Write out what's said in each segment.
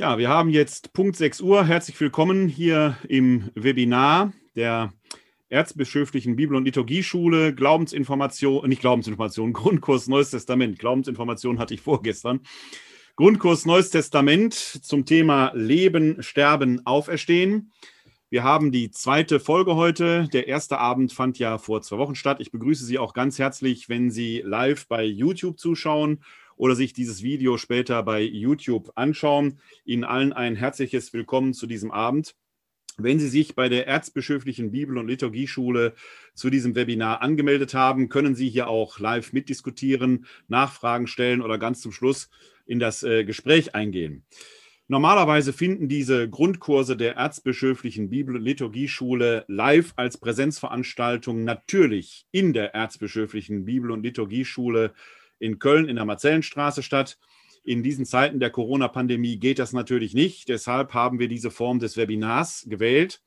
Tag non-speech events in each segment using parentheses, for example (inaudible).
Ja, wir haben jetzt Punkt 6 Uhr. Herzlich willkommen hier im Webinar der Erzbischöflichen Bibel- und Liturgieschule, Glaubensinformation, nicht Glaubensinformation, (laughs) Grundkurs Neues Testament. Glaubensinformation hatte ich vorgestern. Grundkurs Neues Testament zum Thema Leben, Sterben, Auferstehen. Wir haben die zweite Folge heute. Der erste Abend fand ja vor zwei Wochen statt. Ich begrüße Sie auch ganz herzlich, wenn Sie live bei YouTube zuschauen oder sich dieses Video später bei YouTube anschauen. Ihnen allen ein herzliches Willkommen zu diesem Abend. Wenn Sie sich bei der Erzbischöflichen Bibel- und Liturgieschule zu diesem Webinar angemeldet haben, können Sie hier auch live mitdiskutieren, Nachfragen stellen oder ganz zum Schluss in das äh, Gespräch eingehen. Normalerweise finden diese Grundkurse der Erzbischöflichen Bibel- und Liturgieschule live als Präsenzveranstaltung natürlich in der Erzbischöflichen Bibel- und Liturgieschule in Köln in der Marzellenstraße statt. In diesen Zeiten der Corona-Pandemie geht das natürlich nicht. Deshalb haben wir diese Form des Webinars gewählt.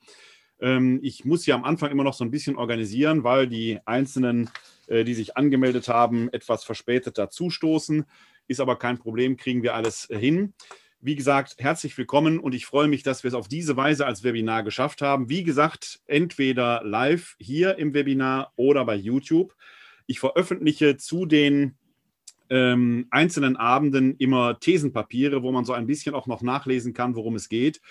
Ähm, ich muss hier am Anfang immer noch so ein bisschen organisieren, weil die Einzelnen, äh, die sich angemeldet haben, etwas verspätet dazustoßen. Ist aber kein Problem, kriegen wir alles hin. Wie gesagt, herzlich willkommen und ich freue mich, dass wir es auf diese Weise als Webinar geschafft haben. Wie gesagt, entweder live hier im Webinar oder bei YouTube. Ich veröffentliche zu den ähm, einzelnen Abenden immer Thesenpapiere, wo man so ein bisschen auch noch nachlesen kann, worum es geht.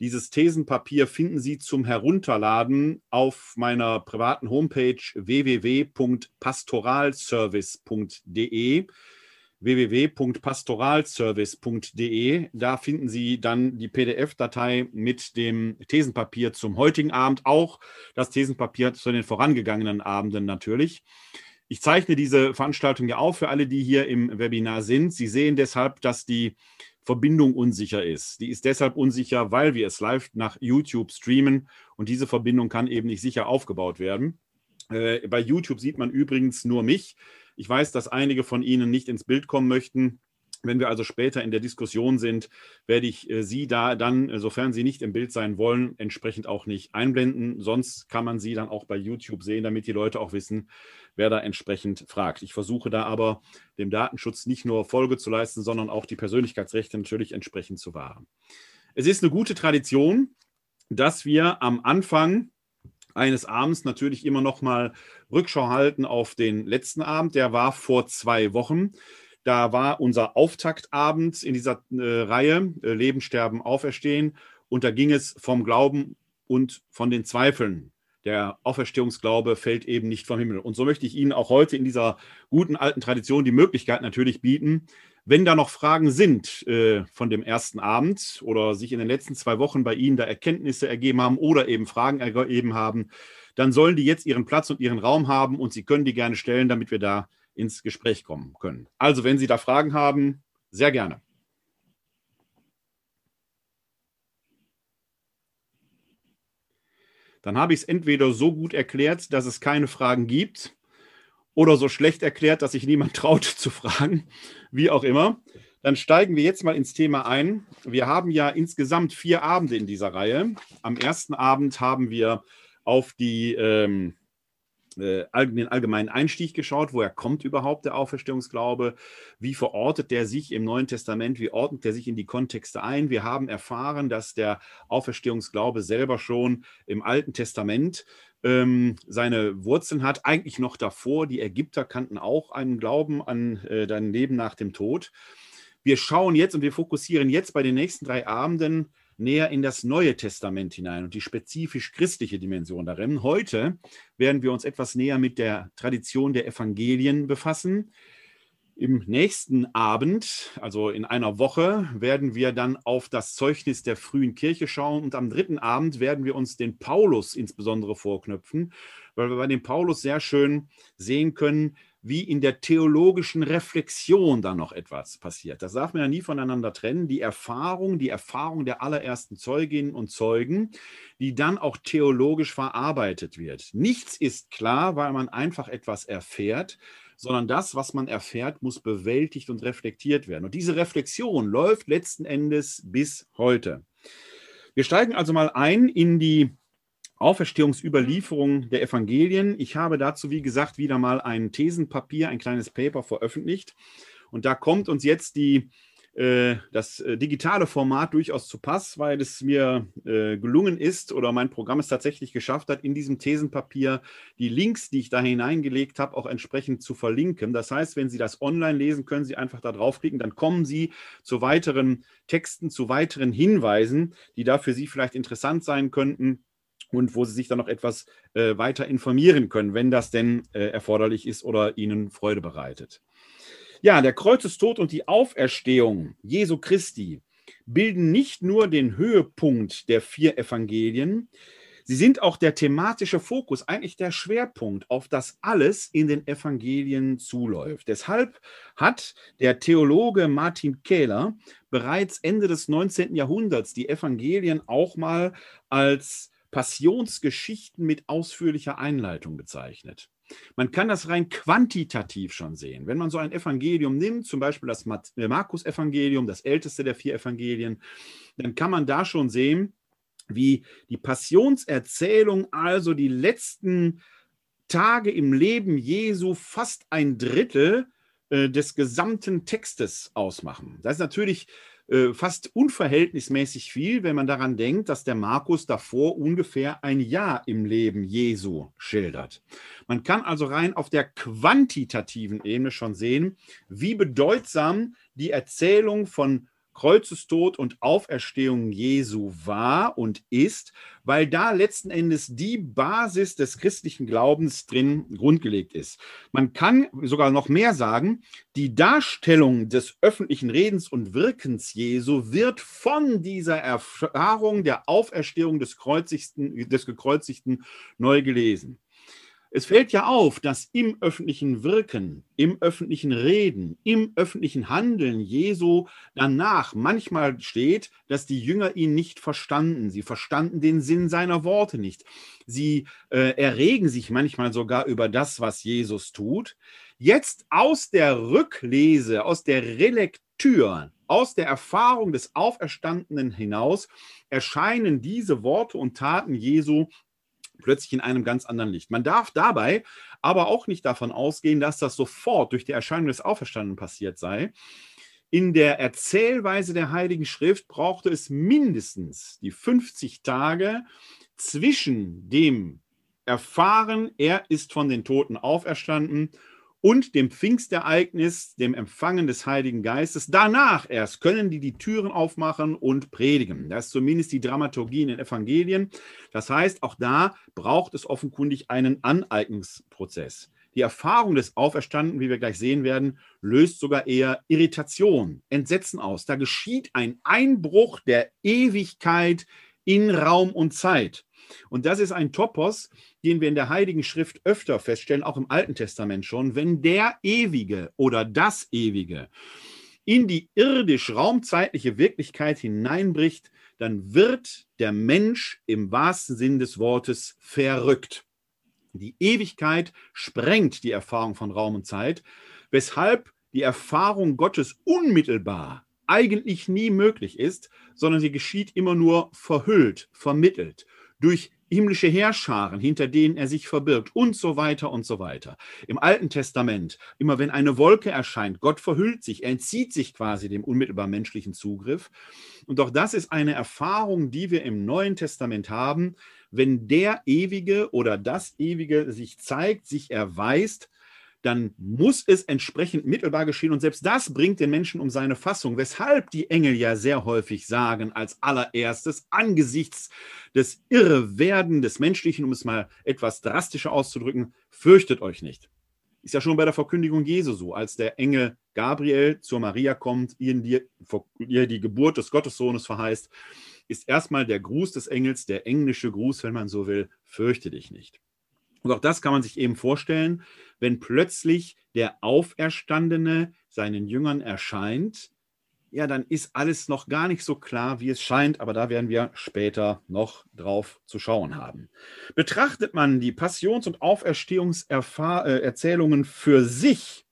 Dieses Thesenpapier finden Sie zum Herunterladen auf meiner privaten Homepage www.pastoralservice.de www.pastoralservice.de. Da finden Sie dann die PDF-Datei mit dem Thesenpapier zum heutigen Abend, auch das Thesenpapier zu den vorangegangenen Abenden natürlich. Ich zeichne diese Veranstaltung ja auf für alle, die hier im Webinar sind. Sie sehen deshalb, dass die Verbindung unsicher ist. Die ist deshalb unsicher, weil wir es live nach YouTube streamen und diese Verbindung kann eben nicht sicher aufgebaut werden. Äh, bei YouTube sieht man übrigens nur mich. Ich weiß, dass einige von Ihnen nicht ins Bild kommen möchten. Wenn wir also später in der Diskussion sind, werde ich äh, Sie da dann, äh, sofern Sie nicht im Bild sein wollen, entsprechend auch nicht einblenden. Sonst kann man Sie dann auch bei YouTube sehen, damit die Leute auch wissen, wer da entsprechend fragt. Ich versuche da aber dem Datenschutz nicht nur Folge zu leisten, sondern auch die Persönlichkeitsrechte natürlich entsprechend zu wahren. Es ist eine gute Tradition, dass wir am Anfang eines Abends natürlich immer noch mal Rückschau halten auf den letzten Abend. Der war vor zwei Wochen. Da war unser Auftaktabend in dieser äh, Reihe äh, Leben, Sterben, Auferstehen. Und da ging es vom Glauben und von den Zweifeln. Der Auferstehungsglaube fällt eben nicht vom Himmel. Und so möchte ich Ihnen auch heute in dieser guten alten Tradition die Möglichkeit natürlich bieten, wenn da noch Fragen sind äh, von dem ersten Abend oder sich in den letzten zwei Wochen bei Ihnen da Erkenntnisse ergeben haben oder eben Fragen ergeben haben, dann sollen die jetzt ihren Platz und ihren Raum haben und Sie können die gerne stellen, damit wir da ins Gespräch kommen können. Also, wenn Sie da Fragen haben, sehr gerne. Dann habe ich es entweder so gut erklärt, dass es keine Fragen gibt, oder so schlecht erklärt, dass sich niemand (laughs) traut zu fragen, wie auch immer. Dann steigen wir jetzt mal ins Thema ein. Wir haben ja insgesamt vier Abende in dieser Reihe. Am ersten Abend haben wir auf die ähm, äh, den allgemeinen Einstieg geschaut, woher kommt überhaupt der Auferstehungsglaube, wie verortet der sich im Neuen Testament, wie ordnet der sich in die Kontexte ein. Wir haben erfahren, dass der Auferstehungsglaube selber schon im Alten Testament ähm, seine Wurzeln hat, eigentlich noch davor. Die Ägypter kannten auch einen Glauben an äh, dein Leben nach dem Tod. Wir schauen jetzt und wir fokussieren jetzt bei den nächsten drei Abenden näher in das Neue Testament hinein und die spezifisch christliche Dimension darin. Heute werden wir uns etwas näher mit der Tradition der Evangelien befassen. Im nächsten Abend, also in einer Woche, werden wir dann auf das Zeugnis der frühen Kirche schauen und am dritten Abend werden wir uns den Paulus insbesondere vorknöpfen, weil wir bei dem Paulus sehr schön sehen können, wie in der theologischen Reflexion da noch etwas passiert. Das darf man ja nie voneinander trennen. Die Erfahrung, die Erfahrung der allerersten Zeuginnen und Zeugen, die dann auch theologisch verarbeitet wird. Nichts ist klar, weil man einfach etwas erfährt, sondern das, was man erfährt, muss bewältigt und reflektiert werden. Und diese Reflexion läuft letzten Endes bis heute. Wir steigen also mal ein in die Auferstehungsüberlieferung der Evangelien. Ich habe dazu, wie gesagt, wieder mal ein Thesenpapier, ein kleines Paper veröffentlicht. Und da kommt uns jetzt die äh, das äh, digitale Format durchaus zu Pass, weil es mir äh, gelungen ist oder mein Programm es tatsächlich geschafft hat, in diesem Thesenpapier die Links, die ich da hineingelegt habe, auch entsprechend zu verlinken. Das heißt, wenn Sie das online lesen, können Sie einfach da draufklicken, dann kommen Sie zu weiteren Texten, zu weiteren Hinweisen, die da für Sie vielleicht interessant sein könnten und wo Sie sich dann noch etwas äh, weiter informieren können, wenn das denn äh, erforderlich ist oder Ihnen Freude bereitet. Ja, der Kreuzestod und die Auferstehung Jesu Christi bilden nicht nur den Höhepunkt der vier Evangelien, sie sind auch der thematische Fokus, eigentlich der Schwerpunkt, auf das alles in den Evangelien zuläuft. Deshalb hat der Theologe Martin Kähler bereits Ende des 19. Jahrhunderts die Evangelien auch mal als Passionsgeschichten mit ausführlicher Einleitung bezeichnet. Man kann das rein quantitativ schon sehen. Wenn man so ein Evangelium nimmt, zum Beispiel das äh, Markus-Evangelium, das älteste der vier Evangelien, dann kann man da schon sehen, wie die Passionserzählung, also die letzten Tage im Leben Jesu, fast ein Drittel äh, des gesamten Textes ausmachen. Das ist natürlich äh, fast unverhältnismäßig viel, wenn man daran denkt, dass der Markus davor ungefähr ein Jahr im Leben Jesu schildert. Man kann also rein auf der quantitativen Ebene schon sehen, wie bedeutsam die Erzählung von Kreuzestod und Auferstehung Jesu war und ist, weil da letzten Endes die Basis des christlichen Glaubens drin grundgelegt ist. Man kann sogar noch mehr sagen, die Darstellung des öffentlichen Redens und Wirkens Jesu wird von dieser Erfahrung der Auferstehung des, Kreuzigsten, des Gekreuzigten neu gelesen. Es fällt ja auf, dass im öffentlichen Wirken, im öffentlichen Reden, im öffentlichen Handeln Jesu danach manchmal steht, dass die Jünger ihn nicht verstanden. Sie verstanden den Sinn seiner Worte nicht. Sie äh, erregen sich manchmal sogar über das, was Jesus tut. Jetzt aus der Rücklese, aus der Relektür, aus der Erfahrung des Auferstandenen hinaus erscheinen diese Worte und Taten Jesu plötzlich in einem ganz anderen Licht. Man darf dabei aber auch nicht davon ausgehen, dass das sofort durch die Erscheinung des Auferstandenen passiert sei. In der Erzählweise der Heiligen Schrift brauchte es mindestens die 50 Tage zwischen dem Erfahren, er ist von den Toten auferstanden und dem Pfingstereignis, dem Empfangen des Heiligen Geistes. Danach erst können die die Türen aufmachen und predigen. Das ist zumindest die Dramaturgie in den Evangelien. Das heißt, auch da braucht es offenkundig einen Aneignungsprozess. Die Erfahrung des Auferstanden, wie wir gleich sehen werden, löst sogar eher Irritation, Entsetzen aus. Da geschieht ein Einbruch der Ewigkeit in Raum und Zeit. Und das ist ein Topos, den wir in der Heiligen Schrift öfter feststellen, auch im Alten Testament schon, wenn der Ewige oder das Ewige in die irdisch-raumzeitliche Wirklichkeit hineinbricht, dann wird der Mensch im wahrsten Sinn des Wortes verrückt. Die Ewigkeit sprengt die Erfahrung von Raum und Zeit, weshalb die Erfahrung Gottes unmittelbar eigentlich nie möglich ist, sondern sie geschieht immer nur verhüllt, vermittelt durch himmlische Heerscharen, hinter denen er sich verbirgt und so weiter und so weiter. Im Alten Testament, immer wenn eine Wolke erscheint, Gott verhüllt sich, er entzieht sich quasi dem unmittelbar menschlichen Zugriff. Und auch das ist eine Erfahrung, die wir im Neuen Testament haben, wenn der Ewige oder das Ewige sich zeigt, sich erweist, dann muss es entsprechend mittelbar geschehen. Und selbst das bringt den Menschen um seine Fassung, weshalb die Engel ja sehr häufig sagen, als allererstes, angesichts des Irrewerden des Menschlichen, um es mal etwas drastischer auszudrücken, fürchtet euch nicht. Ist ja schon bei der Verkündigung Jesu so, als der Engel Gabriel zur Maria kommt, ihr die, Geburt des Gottessohnes verheißt, ist erstmal der Gruß des Engels, der englische Gruß, wenn man so will, fürchte dich nicht. Und auch das kann man sich eben vorstellen, wenn plötzlich der Auferstandene seinen Jüngern erscheint, ja, dann ist alles noch gar nicht so klar, wie es scheint, aber da werden wir später noch drauf zu schauen haben. Betrachtet man die Passions- und Auferstehungserzählungen für sich,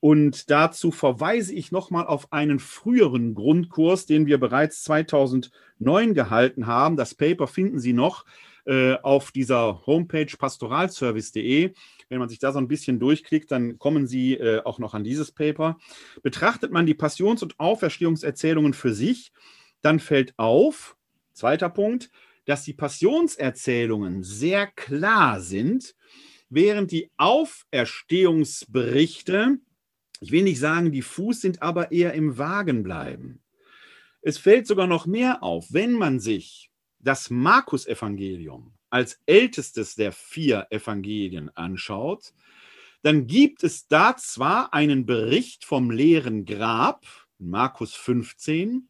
und dazu verweise ich nochmal auf einen früheren Grundkurs, den wir bereits 2009 gehalten haben. Das Paper finden Sie noch. Äh, auf dieser Homepage pastoralservice.de. Wenn man sich da so ein bisschen durchklickt, dann kommen Sie äh, auch noch an dieses Paper. Betrachtet man die Passions- und Auferstehungserzählungen für sich, dann fällt auf, zweiter Punkt, dass die Passionserzählungen sehr klar sind, während die Auferstehungsberichte, ich will nicht sagen diffus sind, aber eher im Wagen bleiben. Es fällt sogar noch mehr auf, wenn man sich das Markus-Evangelium als ältestes der vier Evangelien anschaut, dann gibt es da zwar einen Bericht vom leeren Grab, Markus 15,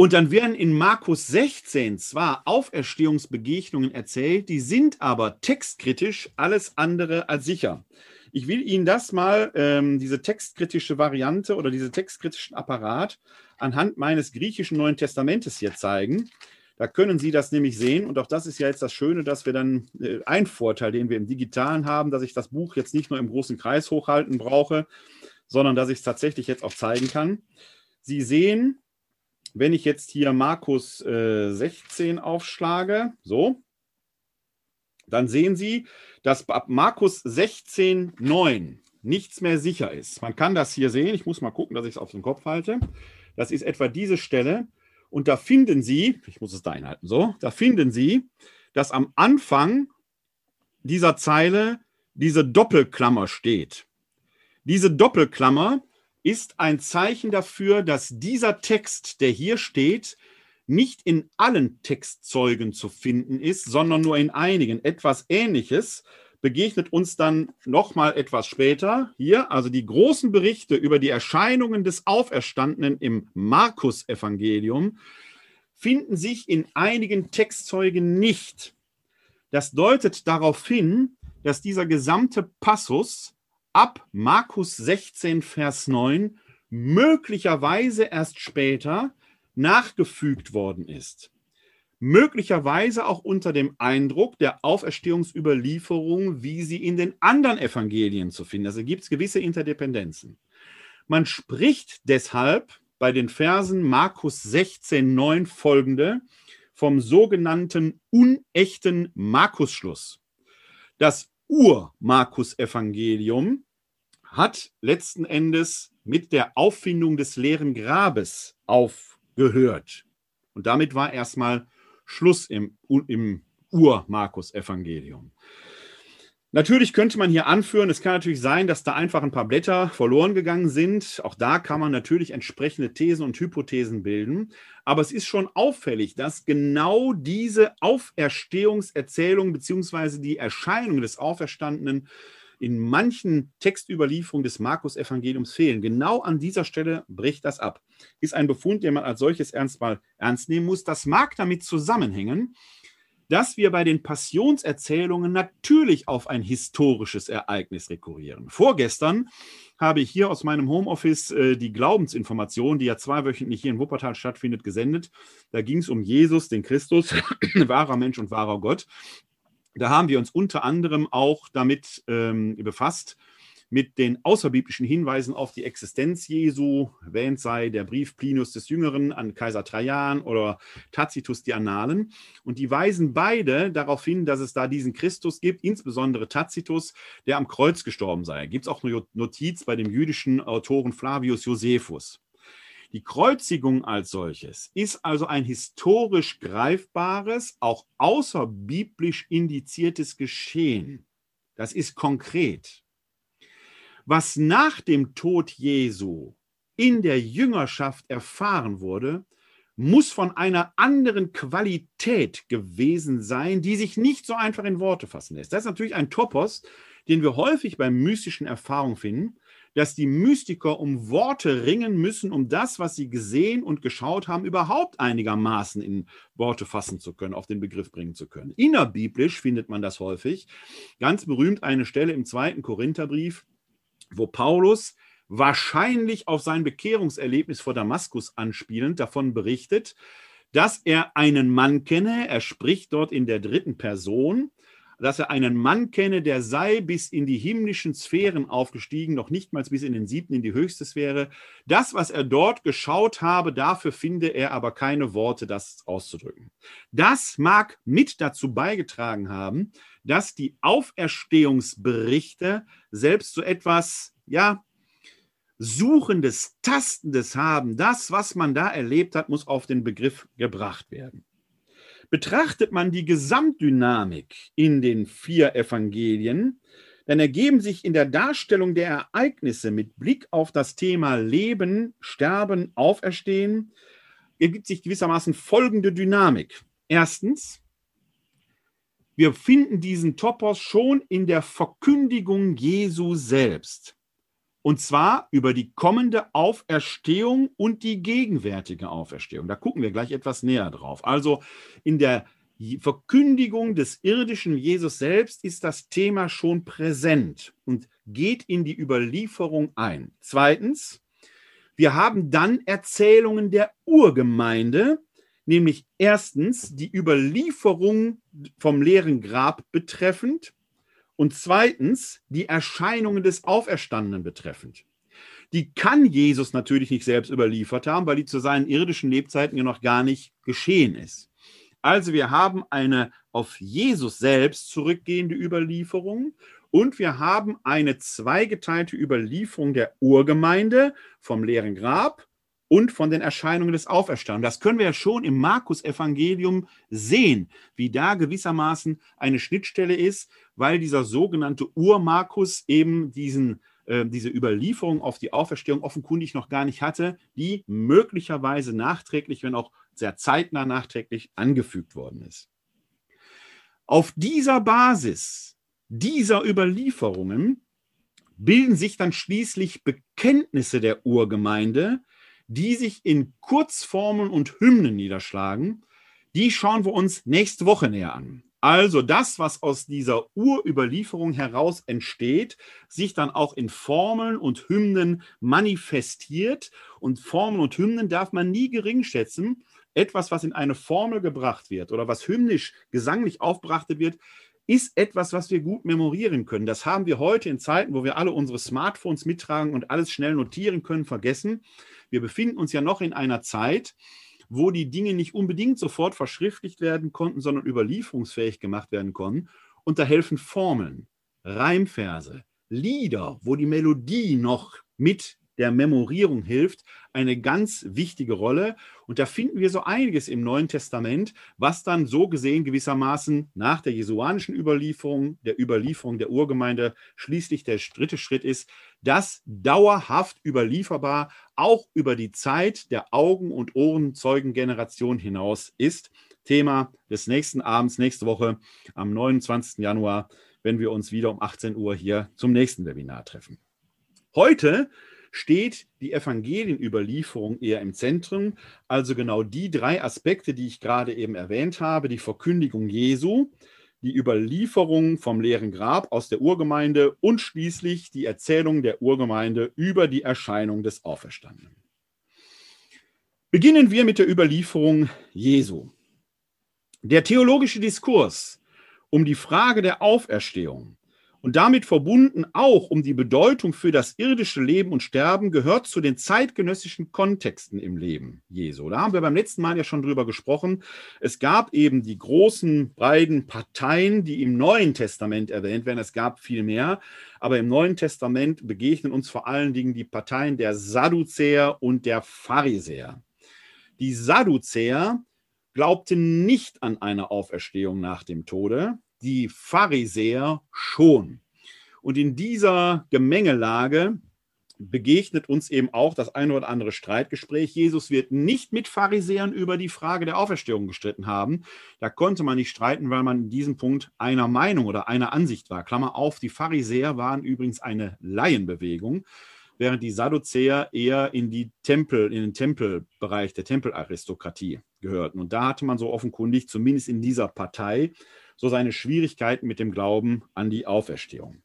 und dann werden in Markus 16 zwar Auferstehungsbegegnungen erzählt, die sind aber textkritisch alles andere als sicher. Ich will Ihnen das mal, ähm, diese textkritische Variante oder diesen textkritischen Apparat anhand meines griechischen Neuen Testamentes hier zeigen. Da können Sie das nämlich sehen. Und auch das ist ja jetzt das Schöne, dass wir dann äh, ein Vorteil, den wir im Digitalen haben, dass ich das Buch jetzt nicht nur im großen Kreis hochhalten brauche, sondern dass ich es tatsächlich jetzt auch zeigen kann. Sie sehen, wenn ich jetzt hier Markus äh, 16 aufschlage, so, dann sehen Sie, dass ab Markus 16, 9 nichts mehr sicher ist. Man kann das hier sehen. Ich muss mal gucken, dass ich es auf den Kopf halte. Das ist etwa diese Stelle. Und da finden Sie, ich muss es da einhalten, so, da finden Sie, dass am Anfang dieser Zeile diese Doppelklammer steht. Diese Doppelklammer ist ein Zeichen dafür, dass dieser Text, der hier steht, nicht in allen Textzeugen zu finden ist, sondern nur in einigen. Etwas Ähnliches begegnet uns dann nochmal etwas später hier, also die großen Berichte über die Erscheinungen des Auferstandenen im Markus-Evangelium finden sich in einigen Textzeugen nicht. Das deutet darauf hin, dass dieser gesamte Passus ab Markus 16, Vers 9 möglicherweise erst später nachgefügt worden ist möglicherweise auch unter dem Eindruck der Auferstehungsüberlieferung, wie sie in den anderen Evangelien zu finden. Also gibt es gewisse Interdependenzen. Man spricht deshalb bei den Versen Markus 16, 9 folgende vom sogenannten unechten Markusschluss. Das Ur-Markus-Evangelium hat letzten Endes mit der Auffindung des leeren Grabes aufgehört. Und damit war erstmal Schluss im, im Ur-Markus-Evangelium. Natürlich könnte man hier anführen, es kann natürlich sein, dass da einfach ein paar Blätter verloren gegangen sind. Auch da kann man natürlich entsprechende Thesen und Hypothesen bilden. Aber es ist schon auffällig, dass genau diese Auferstehungserzählung bzw. die Erscheinung des Auferstandenen in manchen Textüberlieferungen des Markus-Evangeliums fehlen. Genau an dieser Stelle bricht das ab. Ist ein Befund, den man als solches ernst mal ernst nehmen muss. Das mag damit zusammenhängen, dass wir bei den Passionserzählungen natürlich auf ein historisches Ereignis rekurrieren. Vorgestern habe ich hier aus meinem Homeoffice äh, die Glaubensinformation, die ja zweiwöchentlich hier in Wuppertal stattfindet, gesendet. Da ging es um Jesus, den Christus, (clears throat) wahrer Mensch und wahrer Gott. Da haben wir uns unter anderem auch damit ähm, befasst, mit den außerbiblischen Hinweisen auf die Existenz Jesu, erwähnt sei der Brief Plinius des Jüngeren an Kaiser Trajan oder Tacitus die Annalen. Und die weisen beide darauf hin, dass es da diesen Christus gibt, insbesondere Tacitus, der am Kreuz gestorben sei. Gibt es auch eine Notiz bei dem jüdischen Autoren Flavius Josephus. Die Kreuzigung als solches ist also ein historisch greifbares, auch außerbiblisch indiziertes Geschehen. Das ist konkret. Was nach dem Tod Jesu in der Jüngerschaft erfahren wurde, muss von einer anderen Qualität gewesen sein, die sich nicht so einfach in Worte fassen lässt. Das ist natürlich ein Topos, den wir häufig bei mystischen Erfahrungen finden dass die Mystiker um Worte ringen müssen, um das, was sie gesehen und geschaut haben, überhaupt einigermaßen in Worte fassen zu können, auf den Begriff bringen zu können. Innerbiblisch findet man das häufig. Ganz berühmt eine Stelle im zweiten Korintherbrief, wo Paulus wahrscheinlich auf sein Bekehrungserlebnis vor Damaskus anspielend davon berichtet, dass er einen Mann kenne, er spricht dort in der dritten Person, dass er einen Mann kenne, der sei bis in die himmlischen Sphären aufgestiegen, noch nicht mal bis in den siebten, in die höchste Sphäre. Das, was er dort geschaut habe, dafür finde er aber keine Worte, das auszudrücken. Das mag mit dazu beigetragen haben, dass die Auferstehungsberichte selbst so etwas, ja, Suchendes, Tastendes haben. Das, was man da erlebt hat, muss auf den Begriff gebracht werden. Betrachtet man die Gesamtdynamik in den vier Evangelien, dann ergeben sich in der Darstellung der Ereignisse mit Blick auf das Thema Leben, Sterben, Auferstehen, ergibt sich gewissermaßen folgende Dynamik. Erstens, wir finden diesen Topos schon in der Verkündigung Jesu selbst. Und zwar über die kommende Auferstehung und die gegenwärtige Auferstehung. Da gucken wir gleich etwas näher drauf. Also in der Verkündigung des irdischen Jesus selbst ist das Thema schon präsent und geht in die Überlieferung ein. Zweitens, wir haben dann Erzählungen der Urgemeinde, nämlich erstens die Überlieferung vom leeren Grab betreffend und zweitens die Erscheinungen des Auferstandenen betreffend. Die kann Jesus natürlich nicht selbst überliefert haben, weil die zu seinen irdischen Lebzeiten ja noch gar nicht geschehen ist. Also wir haben eine auf Jesus selbst zurückgehende Überlieferung und wir haben eine zweigeteilte Überlieferung der Urgemeinde vom leeren Grab und von den Erscheinungen des Auferstandenen. Das können wir ja schon im Markus-Evangelium sehen, wie da gewissermaßen eine Schnittstelle ist, weil dieser sogenannte Ur-Markus eben diesen, äh, diese Überlieferung auf die Auferstehung offenkundig noch gar nicht hatte, die möglicherweise nachträglich, wenn auch sehr zeitnah nachträglich angefügt worden ist. Auf dieser Basis dieser Überlieferungen bilden sich dann schließlich Bekenntnisse der Urgemeinde, die sich in Kurzformeln und Hymnen niederschlagen, die schauen wir uns nächste Woche näher an. Also das, was aus dieser Urüberlieferung heraus entsteht, sich dann auch in Formeln und Hymnen manifestiert. Und Formeln und Hymnen darf man nie gering schätzen. Etwas, was in eine Formel gebracht wird oder was hymnisch, gesanglich aufbereitet wird, ist etwas, was wir gut memorieren können. Das haben wir heute in Zeiten, wo wir alle unsere Smartphones mittragen und alles schnell notieren können, vergessen. Wir befinden uns ja noch in einer Zeit, wo die Dinge nicht unbedingt sofort verschriftlicht werden konnten, sondern überlieferungsfähig gemacht werden konnten. Und da helfen Formeln, Reimverse, Lieder, wo die Melodie noch mit der Memorierung hilft, eine ganz wichtige Rolle. Und da finden wir so einiges im Neuen Testament, was dann so gesehen gewissermaßen nach der jesuanischen Überlieferung, der Überlieferung der Urgemeinde schließlich der dritte Schritt ist, das dauerhaft überlieferbar auch über die Zeit der Augen- und Ohrenzeugengeneration hinaus ist. Thema des nächsten Abends, nächste Woche am 29. Januar, wenn wir uns wieder um 18 Uhr hier zum nächsten Webinar treffen. Heute steht die Evangelienüberlieferung eher im Zentrum, also genau die drei Aspekte, die ich gerade eben erwähnt habe, die Verkündigung Jesu, die Überlieferung vom leeren Grab aus der Urgemeinde und schließlich die Erzählung der Urgemeinde über die Erscheinung des Auferstandenen. Beginnen wir mit der Überlieferung Jesu. Der theologische Diskurs um die Frage der Auferstehung und damit verbunden auch um die Bedeutung für das irdische Leben und Sterben gehört zu den zeitgenössischen Kontexten im Leben Jesu. Da haben wir beim letzten Mal ja schon drüber gesprochen. Es gab eben die großen beiden Parteien, die im Neuen Testament erwähnt werden. Es gab viel mehr, aber im Neuen Testament begegnen uns vor allen Dingen die Parteien der Sadduzäer und der Pharisäer. Die Sadduzäer glaubten nicht an eine Auferstehung nach dem Tode die Pharisäer schon. Und in dieser Gemengelage begegnet uns eben auch das eine oder andere Streitgespräch. Jesus wird nicht mit Pharisäern über die Frage der Auferstehung gestritten haben. Da konnte man nicht streiten, weil man in diesem Punkt einer Meinung oder einer Ansicht war. Klammer auf, die Pharisäer waren übrigens eine Laienbewegung, während die Sadduzäer eher in die Tempel, in den Tempelbereich der Tempelaristokratie gehörten. Und da hatte man so offenkundig, zumindest in dieser Partei, so seine Schwierigkeiten mit dem Glauben an die Auferstehung.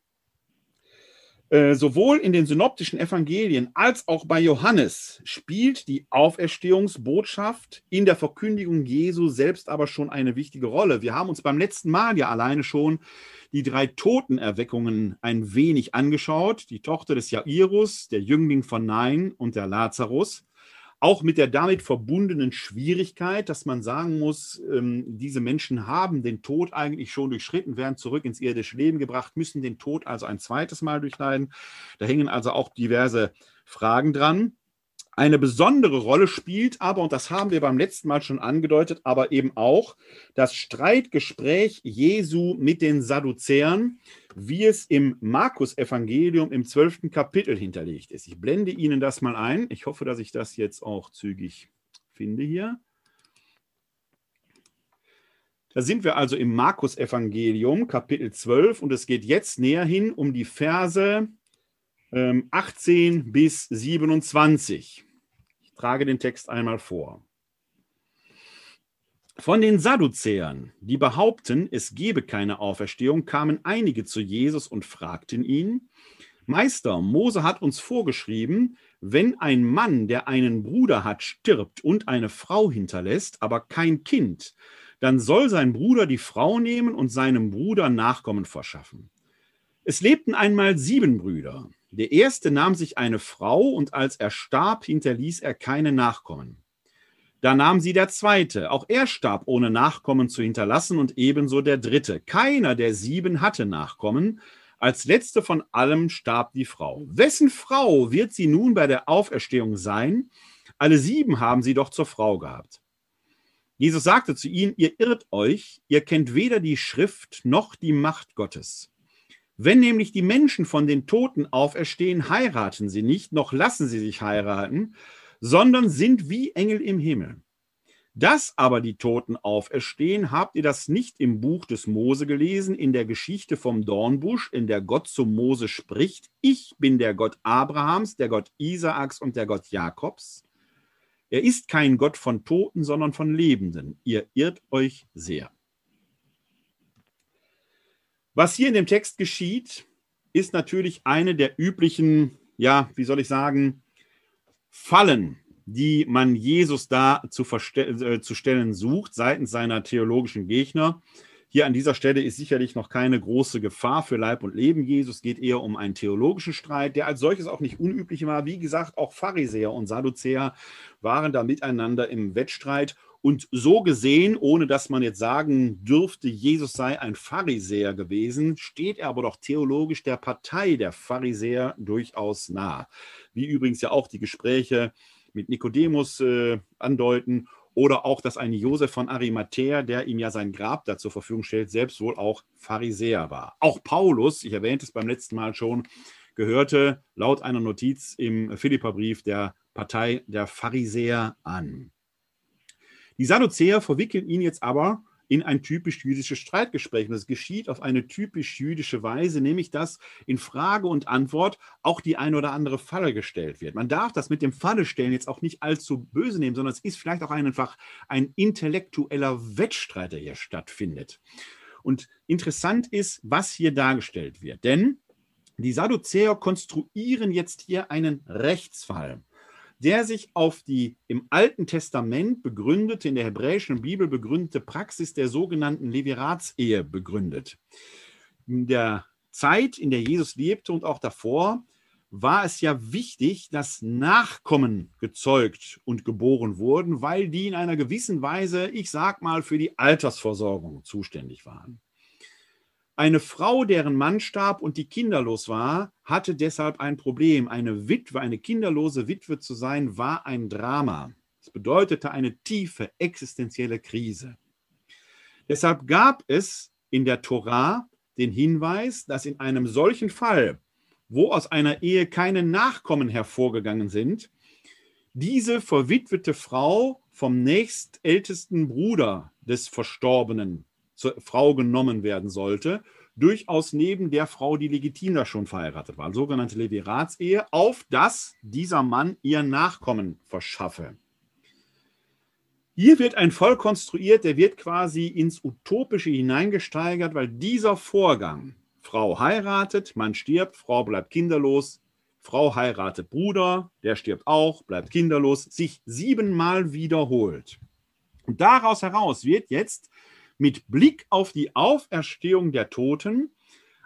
Äh, sowohl in den synoptischen Evangelien als auch bei Johannes spielt die Auferstehungsbotschaft in der Verkündigung Jesu selbst aber schon eine wichtige Rolle. Wir haben uns beim letzten Mal ja alleine schon die drei Totenerweckungen ein wenig angeschaut. Die Tochter des Jairus, der Jüngling von Nein und der Lazarus auch mit der damit verbundenen Schwierigkeit, dass man sagen muss, ähm, diese Menschen haben den Tod eigentlich schon durchschritten, werden zurück ins irdische Leben gebracht, müssen den Tod also ein zweites Mal durchleiden. Da hängen also auch diverse Fragen dran. Eine besondere Rolle spielt aber, und das haben wir beim letzten Mal schon angedeutet, aber eben auch das Streitgespräch Jesu mit den Sadduzäern, wie es im Markus-Evangelium im zwölften Kapitel hinterlegt ist. Ich blende Ihnen das mal ein. Ich hoffe, dass ich das jetzt auch zügig finde hier. Da sind wir also im Markus-Evangelium, Kapitel 12, und es geht jetzt näher hin um die Verse 18 ähm, bis 27. Ich trage den Text einmal vor. Von den Sadduzäern, die behaupten, es gebe keine Auferstehung, kamen einige zu Jesus und fragten ihn, Meister, Mose hat uns vorgeschrieben, wenn ein Mann, der einen Bruder hat, stirbt und eine Frau hinterlässt, aber kein Kind, dann soll sein Bruder die Frau nehmen und seinem Bruder Nachkommen verschaffen. Es lebten einmal sieben Brüder. Der erste nahm sich eine Frau und als er starb, hinterließ er keine Nachkommen. Da nahm sie der zweite. Auch er starb, ohne Nachkommen zu hinterlassen, und ebenso der dritte. Keiner der sieben hatte Nachkommen. Als letzte von allem starb die Frau. Wessen Frau wird sie nun bei der Auferstehung sein? Alle sieben haben sie doch zur Frau gehabt. Jesus sagte zu ihnen, ihr irrt euch, ihr kennt weder die Schrift noch die Macht Gottes. Wenn nämlich die Menschen von den Toten auferstehen, heiraten sie nicht, noch lassen sie sich heiraten, sondern sind wie Engel im Himmel. Dass aber die Toten auferstehen, habt ihr das nicht im Buch des Mose gelesen, in der Geschichte vom Dornbusch, in der Gott zu Mose spricht, ich bin der Gott Abrahams, der Gott Isaaks und der Gott Jakobs. Er ist kein Gott von Toten, sondern von Lebenden. Ihr irrt euch sehr. Was hier in dem Text geschieht, ist natürlich eine der üblichen, ja, wie soll ich sagen, Fallen, die man Jesus da zu, äh, zu stellen sucht seitens seiner theologischen Gegner. Hier an dieser Stelle ist sicherlich noch keine große Gefahr für Leib und Leben Jesus. Es geht eher um einen theologischen Streit, der als solches auch nicht unüblich war. Wie gesagt, auch Pharisäer und Sadduzäer waren da miteinander im Wettstreit. Und so gesehen, ohne dass man jetzt sagen dürfte, Jesus sei ein Pharisäer gewesen, steht er aber doch theologisch der Partei der Pharisäer durchaus nah. Wie übrigens ja auch die Gespräche mit Nikodemus äh, andeuten oder auch, dass ein Josef von Arimathea, der ihm ja sein Grab da zur Verfügung stellt, selbst wohl auch Pharisäer war. Auch Paulus, ich erwähnte es beim letzten Mal schon, gehörte laut einer Notiz im Philipperbrief der Partei der Pharisäer an. Die Sadduzäer verwickeln ihn jetzt aber in ein typisch jüdisches Streitgespräch. Und das geschieht auf eine typisch jüdische Weise, nämlich dass in Frage und Antwort auch die eine oder andere Falle gestellt wird. Man darf das mit dem Falle-Stellen jetzt auch nicht allzu böse nehmen, sondern es ist vielleicht auch einfach ein intellektueller Wettstreit, der hier stattfindet. Und interessant ist, was hier dargestellt wird. Denn die Sadduzäer konstruieren jetzt hier einen Rechtsfall der sich auf die im Alten Testament begründete, in der hebräischen Bibel begründete Praxis der sogenannten Leviratsehe begründet. In der Zeit, in der Jesus lebte und auch davor, war es ja wichtig, dass Nachkommen gezeugt und geboren wurden, weil die in einer gewissen Weise, ich sag mal, für die Altersversorgung zuständig waren. Eine Frau, deren Mann starb und die kinderlos war, hatte deshalb ein Problem. Eine Witwe, eine kinderlose Witwe zu sein, war ein Drama. Es bedeutete eine tiefe existenzielle Krise. Deshalb gab es in der Tora den Hinweis, dass in einem solchen Fall, wo aus einer Ehe keine Nachkommen hervorgegangen sind, diese verwitwete Frau vom nächstältesten Bruder des Verstorbenen zur Frau genommen werden sollte, durchaus neben der Frau, die legitimer schon verheiratet war, sogenannte Leviratsehe, auf dass dieser Mann ihr Nachkommen verschaffe. Hier wird ein Volk konstruiert, der wird quasi ins Utopische hineingesteigert, weil dieser Vorgang Frau heiratet, Mann stirbt, Frau bleibt kinderlos, Frau heiratet Bruder, der stirbt auch, bleibt kinderlos, sich siebenmal wiederholt. Und daraus heraus wird jetzt mit Blick auf die Auferstehung der Toten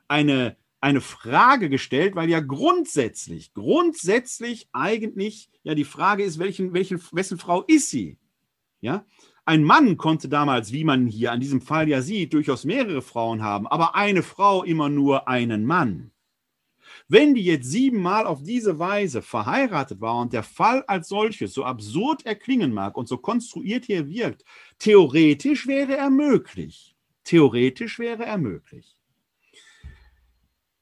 eine, eine Frage gestellt, weil ja grundsätzlich, grundsätzlich eigentlich ja die Frage ist, welchen, welchen, wessen Frau ist sie? Ja, ein Mann konnte damals, wie man hier an diesem Fall ja sieht, durchaus mehrere Frauen haben, aber eine Frau immer nur einen Mann. Wenn die jetzt siebenmal auf diese Weise verheiratet war und der Fall als solches so absurd erklingen mag und so konstruiert hier wirkt, theoretisch wäre er möglich. Theoretisch wäre er möglich.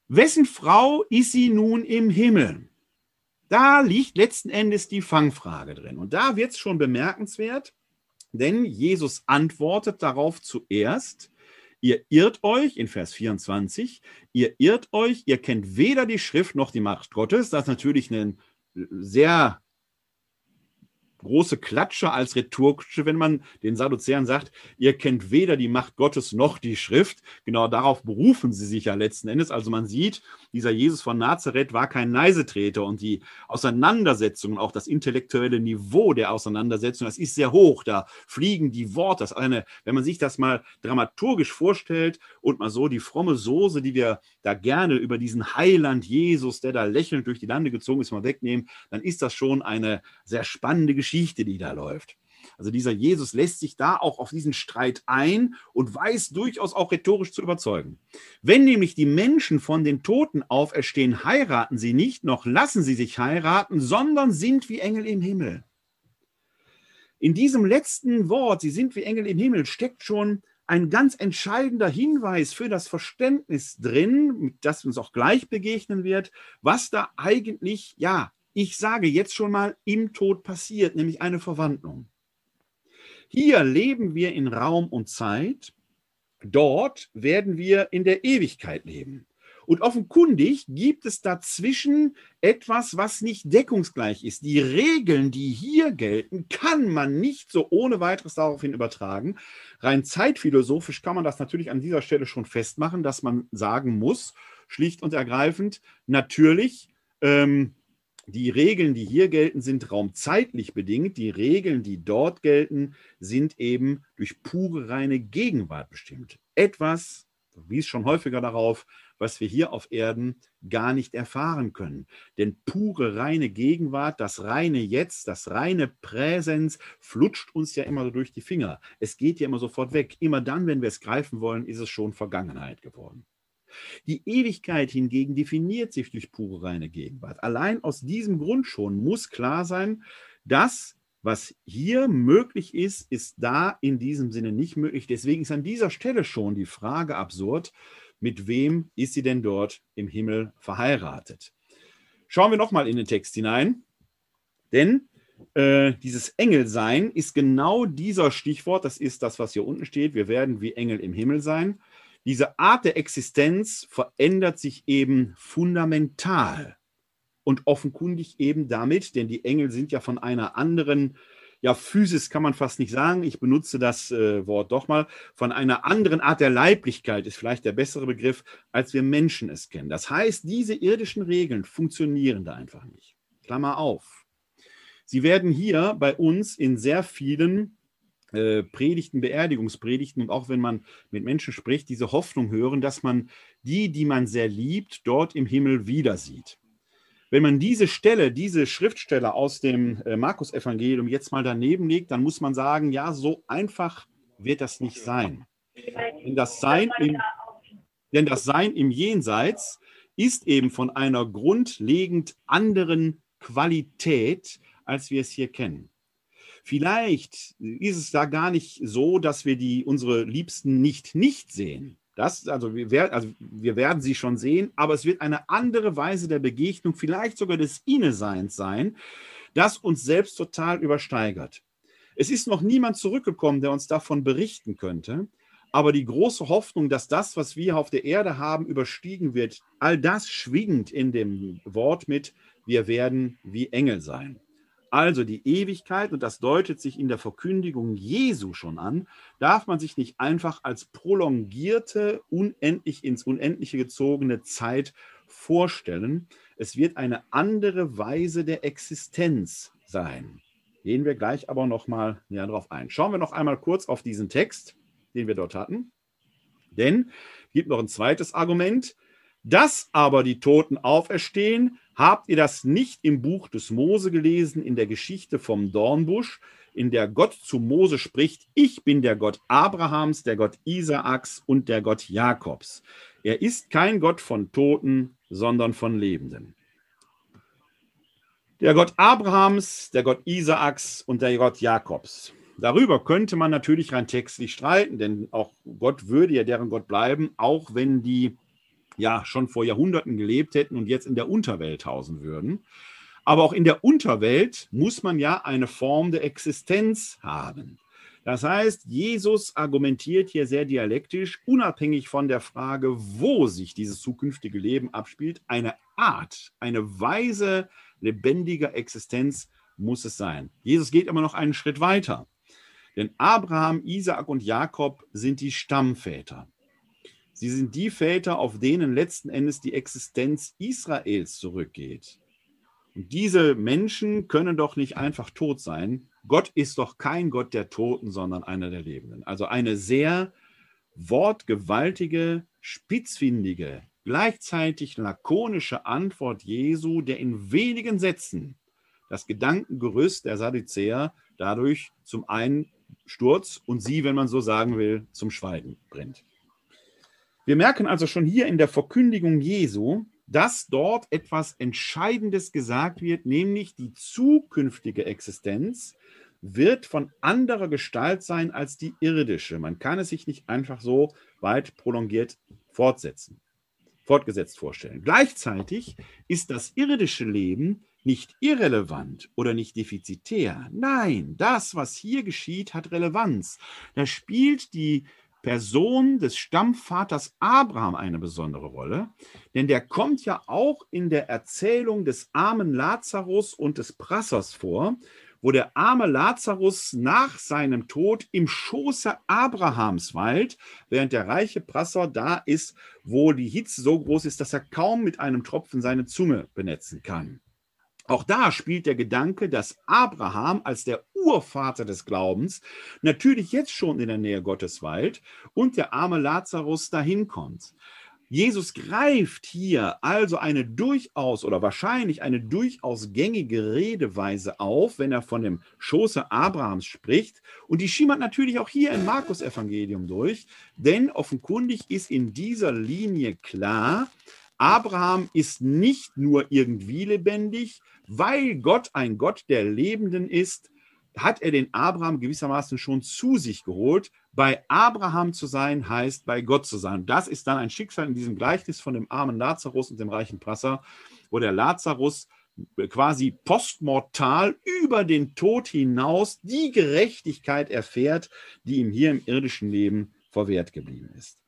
Wessen Frau ist sie nun im Himmel? Da liegt letzten Endes die Fangfrage drin. Und da wird es schon bemerkenswert, denn Jesus antwortet darauf zuerst, ihr irrt euch, in Vers 24, ihr irrt euch, ihr kennt weder die Schrift noch die Macht Gottes. Das ist natürlich ein sehr große Klatsche als rhetorische, wenn man den Sadduzäern sagt, ihr kennt weder die Macht Gottes noch die Schrift. Genau darauf berufen sie sich ja letzten Endes. Also man sieht, dieser Jesus von Nazareth war kein Neisetreter und die Auseinandersetzungen, auch das intellektuelle Niveau der Auseinandersetzung, das ist sehr hoch. Da fliegen die Worte. Das eine, wenn man sich das mal dramaturgisch vorstellt und mal so die fromme Soße, die wir da gerne über diesen Heiland Jesus, der da lächelnd durch die Lande gezogen ist, mal wegnehmen, dann ist das schon eine sehr spannende Geschichte die da läuft. Also dieser Jesus lässt sich da auch auf diesen Streit ein und weiß durchaus auch rhetorisch zu überzeugen. Wenn nämlich die Menschen von den Toten auferstehen, heiraten sie nicht, noch lassen sie sich heiraten, sondern sind wie Engel im Himmel. In diesem letzten Wort, sie sind wie Engel im Himmel, steckt schon ein ganz entscheidender Hinweis für das Verständnis drin, das uns auch gleich begegnen wird, was da eigentlich, ja, ich sage jetzt schon mal, im Tod passiert, nämlich eine Verwandlung. Hier leben wir in Raum und Zeit, dort werden wir in der Ewigkeit leben. Und offenkundig gibt es dazwischen etwas, was nicht deckungsgleich ist. Die Regeln, die hier gelten, kann man nicht so ohne weiteres daraufhin übertragen. Rein zeitphilosophisch kann man das natürlich an dieser Stelle schon festmachen, dass man sagen muss, schlicht und ergreifend, natürlich ähm, die Regeln, die hier gelten, sind raumzeitlich bedingt. Die Regeln, die dort gelten, sind eben durch pure reine Gegenwart bestimmt. Etwas, wie es schon häufiger darauf, was wir hier auf Erden gar nicht erfahren können. Denn pure reine Gegenwart, das reine Jetzt, das reine Präsens flutscht uns ja immer so durch die Finger. Es geht ja immer sofort weg. Immer dann, wenn wir es greifen wollen, ist es schon Vergangenheit geworden. Die Ewigkeit hingegen definiert sich durch pure reine Gegenwart. Allein aus diesem Grund schon muss klar sein, dass was hier möglich ist, ist da in diesem Sinne nicht möglich. Deswegen ist an dieser Stelle schon die Frage absurd, mit wem ist sie denn dort im Himmel verheiratet? Schauen wir nochmal in den Text hinein, denn äh, dieses Engelsein ist genau dieser Stichwort, das ist das, was hier unten steht. Wir werden wie Engel im Himmel sein diese Art der Existenz verändert sich eben fundamental und offenkundig eben damit, denn die Engel sind ja von einer anderen, ja, Physis kann man fast nicht sagen, ich benutze das äh, Wort doch mal, von einer anderen Art der Leiblichkeit ist vielleicht der bessere Begriff, als wir Menschen es kennen. Das heißt, diese irdischen Regeln funktionieren da einfach nicht. Klammer auf. Sie werden hier bei uns in sehr vielen äh, Predigten, Beerdigungspredigten und auch wenn man mit Menschen spricht, diese Hoffnung hören, dass man die, die man sehr liebt, dort im Himmel wieder sieht. Wenn man diese Stelle, diese Schriftstelle aus dem äh, Markus-Evangelium jetzt mal daneben legt, dann muss man sagen, ja, so einfach wird das nicht sein. Denn das Sein im, denn das Sein im Jenseits ist eben von einer grundlegend anderen Qualität, als wir es hier kennen. Vielleicht ist es da gar nicht so, dass wir die, unsere Liebsten nicht nicht sehen. Das, also, wir, also wir werden sie schon sehen, aber es wird eine andere Weise der Begegnung, vielleicht sogar des Inneseins sein, das uns selbst total übersteigert. Es ist noch niemand zurückgekommen, der uns davon berichten könnte. Aber die große Hoffnung, dass das, was wir auf der Erde haben, überstiegen wird, all das schwingt in dem Wort mit, wir werden wie Engel sein. Also die Ewigkeit, und das deutet sich in der Verkündigung Jesu schon an, darf man sich nicht einfach als prolongierte, unendlich ins Unendliche gezogene Zeit vorstellen. Es wird eine andere Weise der Existenz sein. Gehen wir gleich aber noch mal näher drauf ein. Schauen wir noch einmal kurz auf diesen Text, den wir dort hatten. Denn es gibt noch ein zweites Argument. Dass aber die Toten auferstehen, habt ihr das nicht im Buch des Mose gelesen, in der Geschichte vom Dornbusch, in der Gott zu Mose spricht, ich bin der Gott Abrahams, der Gott Isaaks und der Gott Jakobs. Er ist kein Gott von Toten, sondern von Lebenden. Der Gott Abrahams, der Gott Isaaks und der Gott Jakobs. Darüber könnte man natürlich rein textlich streiten, denn auch Gott würde ja deren Gott bleiben, auch wenn die ja schon vor Jahrhunderten gelebt hätten und jetzt in der Unterwelt hausen würden. Aber auch in der Unterwelt muss man ja eine Form der Existenz haben. Das heißt, Jesus argumentiert hier sehr dialektisch, unabhängig von der Frage, wo sich dieses zukünftige Leben abspielt, eine Art, eine Weise lebendiger Existenz muss es sein. Jesus geht immer noch einen Schritt weiter. Denn Abraham, Isaak und Jakob sind die Stammväter. Sie sind die Väter, auf denen letzten Endes die Existenz Israels zurückgeht. Und diese Menschen können doch nicht einfach tot sein. Gott ist doch kein Gott der Toten, sondern einer der Lebenden. Also eine sehr wortgewaltige, spitzfindige, gleichzeitig lakonische Antwort Jesu, der in wenigen Sätzen das Gedankengerüst der Sadduzäer dadurch zum Einsturz und sie, wenn man so sagen will, zum Schweigen bringt. Wir merken also schon hier in der Verkündigung Jesu, dass dort etwas Entscheidendes gesagt wird, nämlich die zukünftige Existenz wird von anderer Gestalt sein als die irdische. Man kann es sich nicht einfach so weit prolongiert fortsetzen, fortgesetzt vorstellen. Gleichzeitig ist das irdische Leben nicht irrelevant oder nicht defizitär. Nein, das, was hier geschieht, hat Relevanz. Da spielt die Person des Stammvaters Abraham eine besondere Rolle, denn der kommt ja auch in der Erzählung des armen Lazarus und des Prassers vor, wo der arme Lazarus nach seinem Tod im Schoße Abrahams weilt, während der reiche Prasser da ist, wo die Hitze so groß ist, dass er kaum mit einem Tropfen seine Zunge benetzen kann. Auch da spielt der Gedanke, dass Abraham als der Urvater des Glaubens natürlich jetzt schon in der Nähe Gottes weilt und der arme Lazarus dahin kommt. Jesus greift hier also eine durchaus oder wahrscheinlich eine durchaus gängige Redeweise auf, wenn er von dem Schoße Abrahams spricht. Und die schimmert natürlich auch hier im Markus-Evangelium durch, denn offenkundig ist in dieser Linie klar, Abraham ist nicht nur irgendwie lebendig, weil Gott ein Gott der Lebenden ist, hat er den Abraham gewissermaßen schon zu sich geholt. Bei Abraham zu sein heißt bei Gott zu sein. Das ist dann ein Schicksal in diesem Gleichnis von dem armen Lazarus und dem reichen Prasser, wo der Lazarus quasi postmortal über den Tod hinaus die Gerechtigkeit erfährt, die ihm hier im irdischen Leben verwehrt geblieben ist.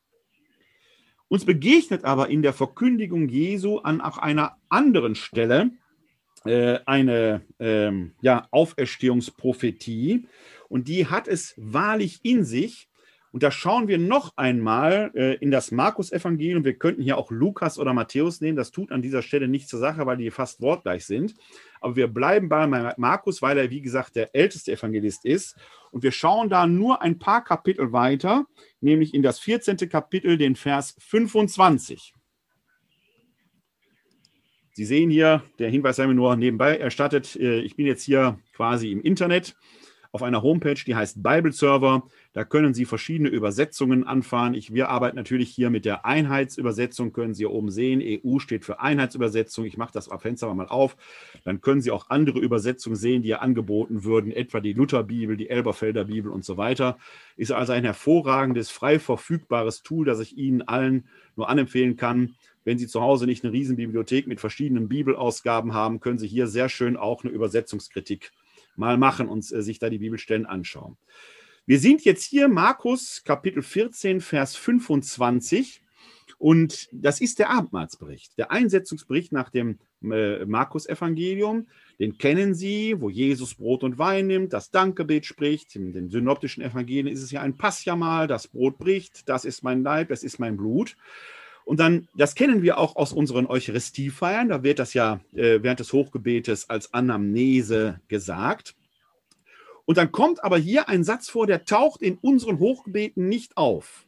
Uns begegnet aber in der Verkündigung Jesu an auch einer anderen Stelle äh, eine ähm, ja, Auferstehungsprophetie und die hat es wahrlich in sich. Und da schauen wir noch einmal äh, in das Markus-Evangelium. Wir könnten hier auch Lukas oder Matthäus nehmen. Das tut an dieser Stelle nichts zur Sache, weil die fast wortgleich sind. Aber wir bleiben bei Markus, weil er, wie gesagt, der älteste Evangelist ist. Und wir schauen da nur ein paar Kapitel weiter, nämlich in das 14. Kapitel, den Vers 25. Sie sehen hier, der Hinweis sei mir nur nebenbei erstattet. Äh, ich bin jetzt hier quasi im Internet auf einer Homepage, die heißt Bible Server. Da können Sie verschiedene Übersetzungen anfahren. Ich, wir arbeiten natürlich hier mit der Einheitsübersetzung, können Sie hier oben sehen. EU steht für Einheitsübersetzung. Ich mache das Fenster mal auf. Dann können Sie auch andere Übersetzungen sehen, die hier angeboten würden, etwa die Lutherbibel, die Elberfelder Bibel und so weiter. Ist also ein hervorragendes, frei verfügbares Tool, das ich Ihnen allen nur anempfehlen kann. Wenn Sie zu Hause nicht eine Riesenbibliothek mit verschiedenen Bibelausgaben haben, können Sie hier sehr schön auch eine Übersetzungskritik mal machen und äh, sich da die Bibelstellen anschauen. Wir sind jetzt hier Markus Kapitel 14, Vers 25 und das ist der Abendmahlsbericht, der Einsetzungsbericht nach dem äh, Markus-Evangelium. Den kennen Sie, wo Jesus Brot und Wein nimmt, das Dankgebet spricht. In den synoptischen Evangelien ist es ja ein Passjamal, das Brot bricht, das ist mein Leib, das ist mein Blut. Und dann, das kennen wir auch aus unseren Eucharistiefeiern, da wird das ja äh, während des Hochgebetes als Anamnese gesagt. Und dann kommt aber hier ein Satz vor, der taucht in unseren Hochgebeten nicht auf.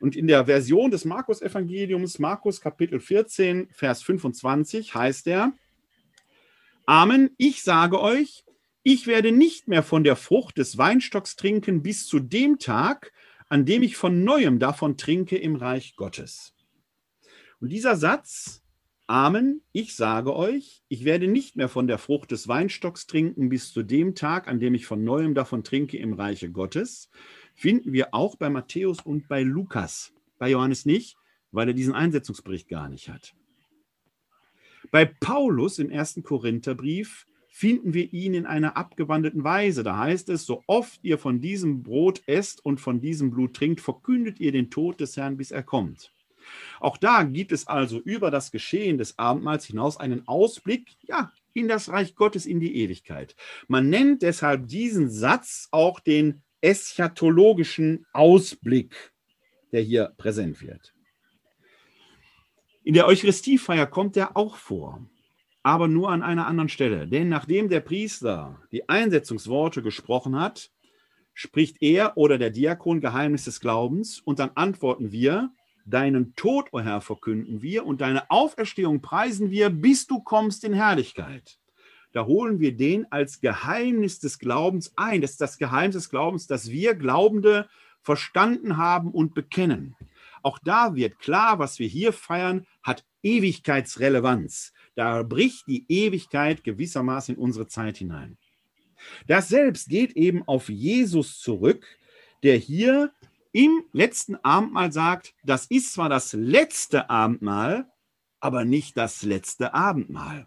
Und in der Version des Markus-Evangeliums, Markus Kapitel 14, Vers 25, heißt er, Amen, ich sage euch, ich werde nicht mehr von der Frucht des Weinstocks trinken bis zu dem Tag, an dem ich von neuem davon trinke im Reich Gottes. Und dieser Satz, Amen, ich sage euch, ich werde nicht mehr von der Frucht des Weinstocks trinken bis zu dem Tag, an dem ich von neuem davon trinke im Reiche Gottes, finden wir auch bei Matthäus und bei Lukas. Bei Johannes nicht, weil er diesen Einsetzungsbericht gar nicht hat. Bei Paulus im ersten Korintherbrief finden wir ihn in einer abgewandelten Weise. Da heißt es, so oft ihr von diesem Brot esst und von diesem Blut trinkt, verkündet ihr den Tod des Herrn, bis er kommt. Auch da gibt es also über das Geschehen des Abendmahls hinaus einen Ausblick, ja, in das Reich Gottes, in die Ewigkeit. Man nennt deshalb diesen Satz auch den eschatologischen Ausblick, der hier präsent wird. In der Eucharistiefeier kommt er auch vor, aber nur an einer anderen Stelle. Denn nachdem der Priester die Einsetzungsworte gesprochen hat, spricht er oder der Diakon Geheimnis des Glaubens und dann antworten wir, deinen Tod, o oh Herr, verkünden wir und deine Auferstehung preisen wir, bis du kommst in Herrlichkeit da holen wir den als Geheimnis des Glaubens ein. Das ist das Geheimnis des Glaubens, das wir Glaubende verstanden haben und bekennen. Auch da wird klar, was wir hier feiern, hat Ewigkeitsrelevanz. Da bricht die Ewigkeit gewissermaßen in unsere Zeit hinein. Das selbst geht eben auf Jesus zurück, der hier im letzten Abendmahl sagt, das ist zwar das letzte Abendmahl, aber nicht das letzte Abendmahl.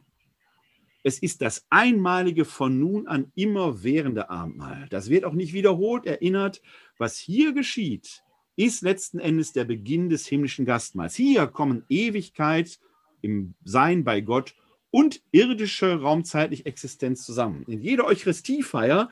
Es ist das einmalige von nun an immer währende Abendmahl. Das wird auch nicht wiederholt erinnert. Was hier geschieht, ist letzten Endes der Beginn des himmlischen Gastmahls. Hier kommen Ewigkeit im Sein bei Gott und irdische raumzeitliche Existenz zusammen. In jeder Eucharistiefeier,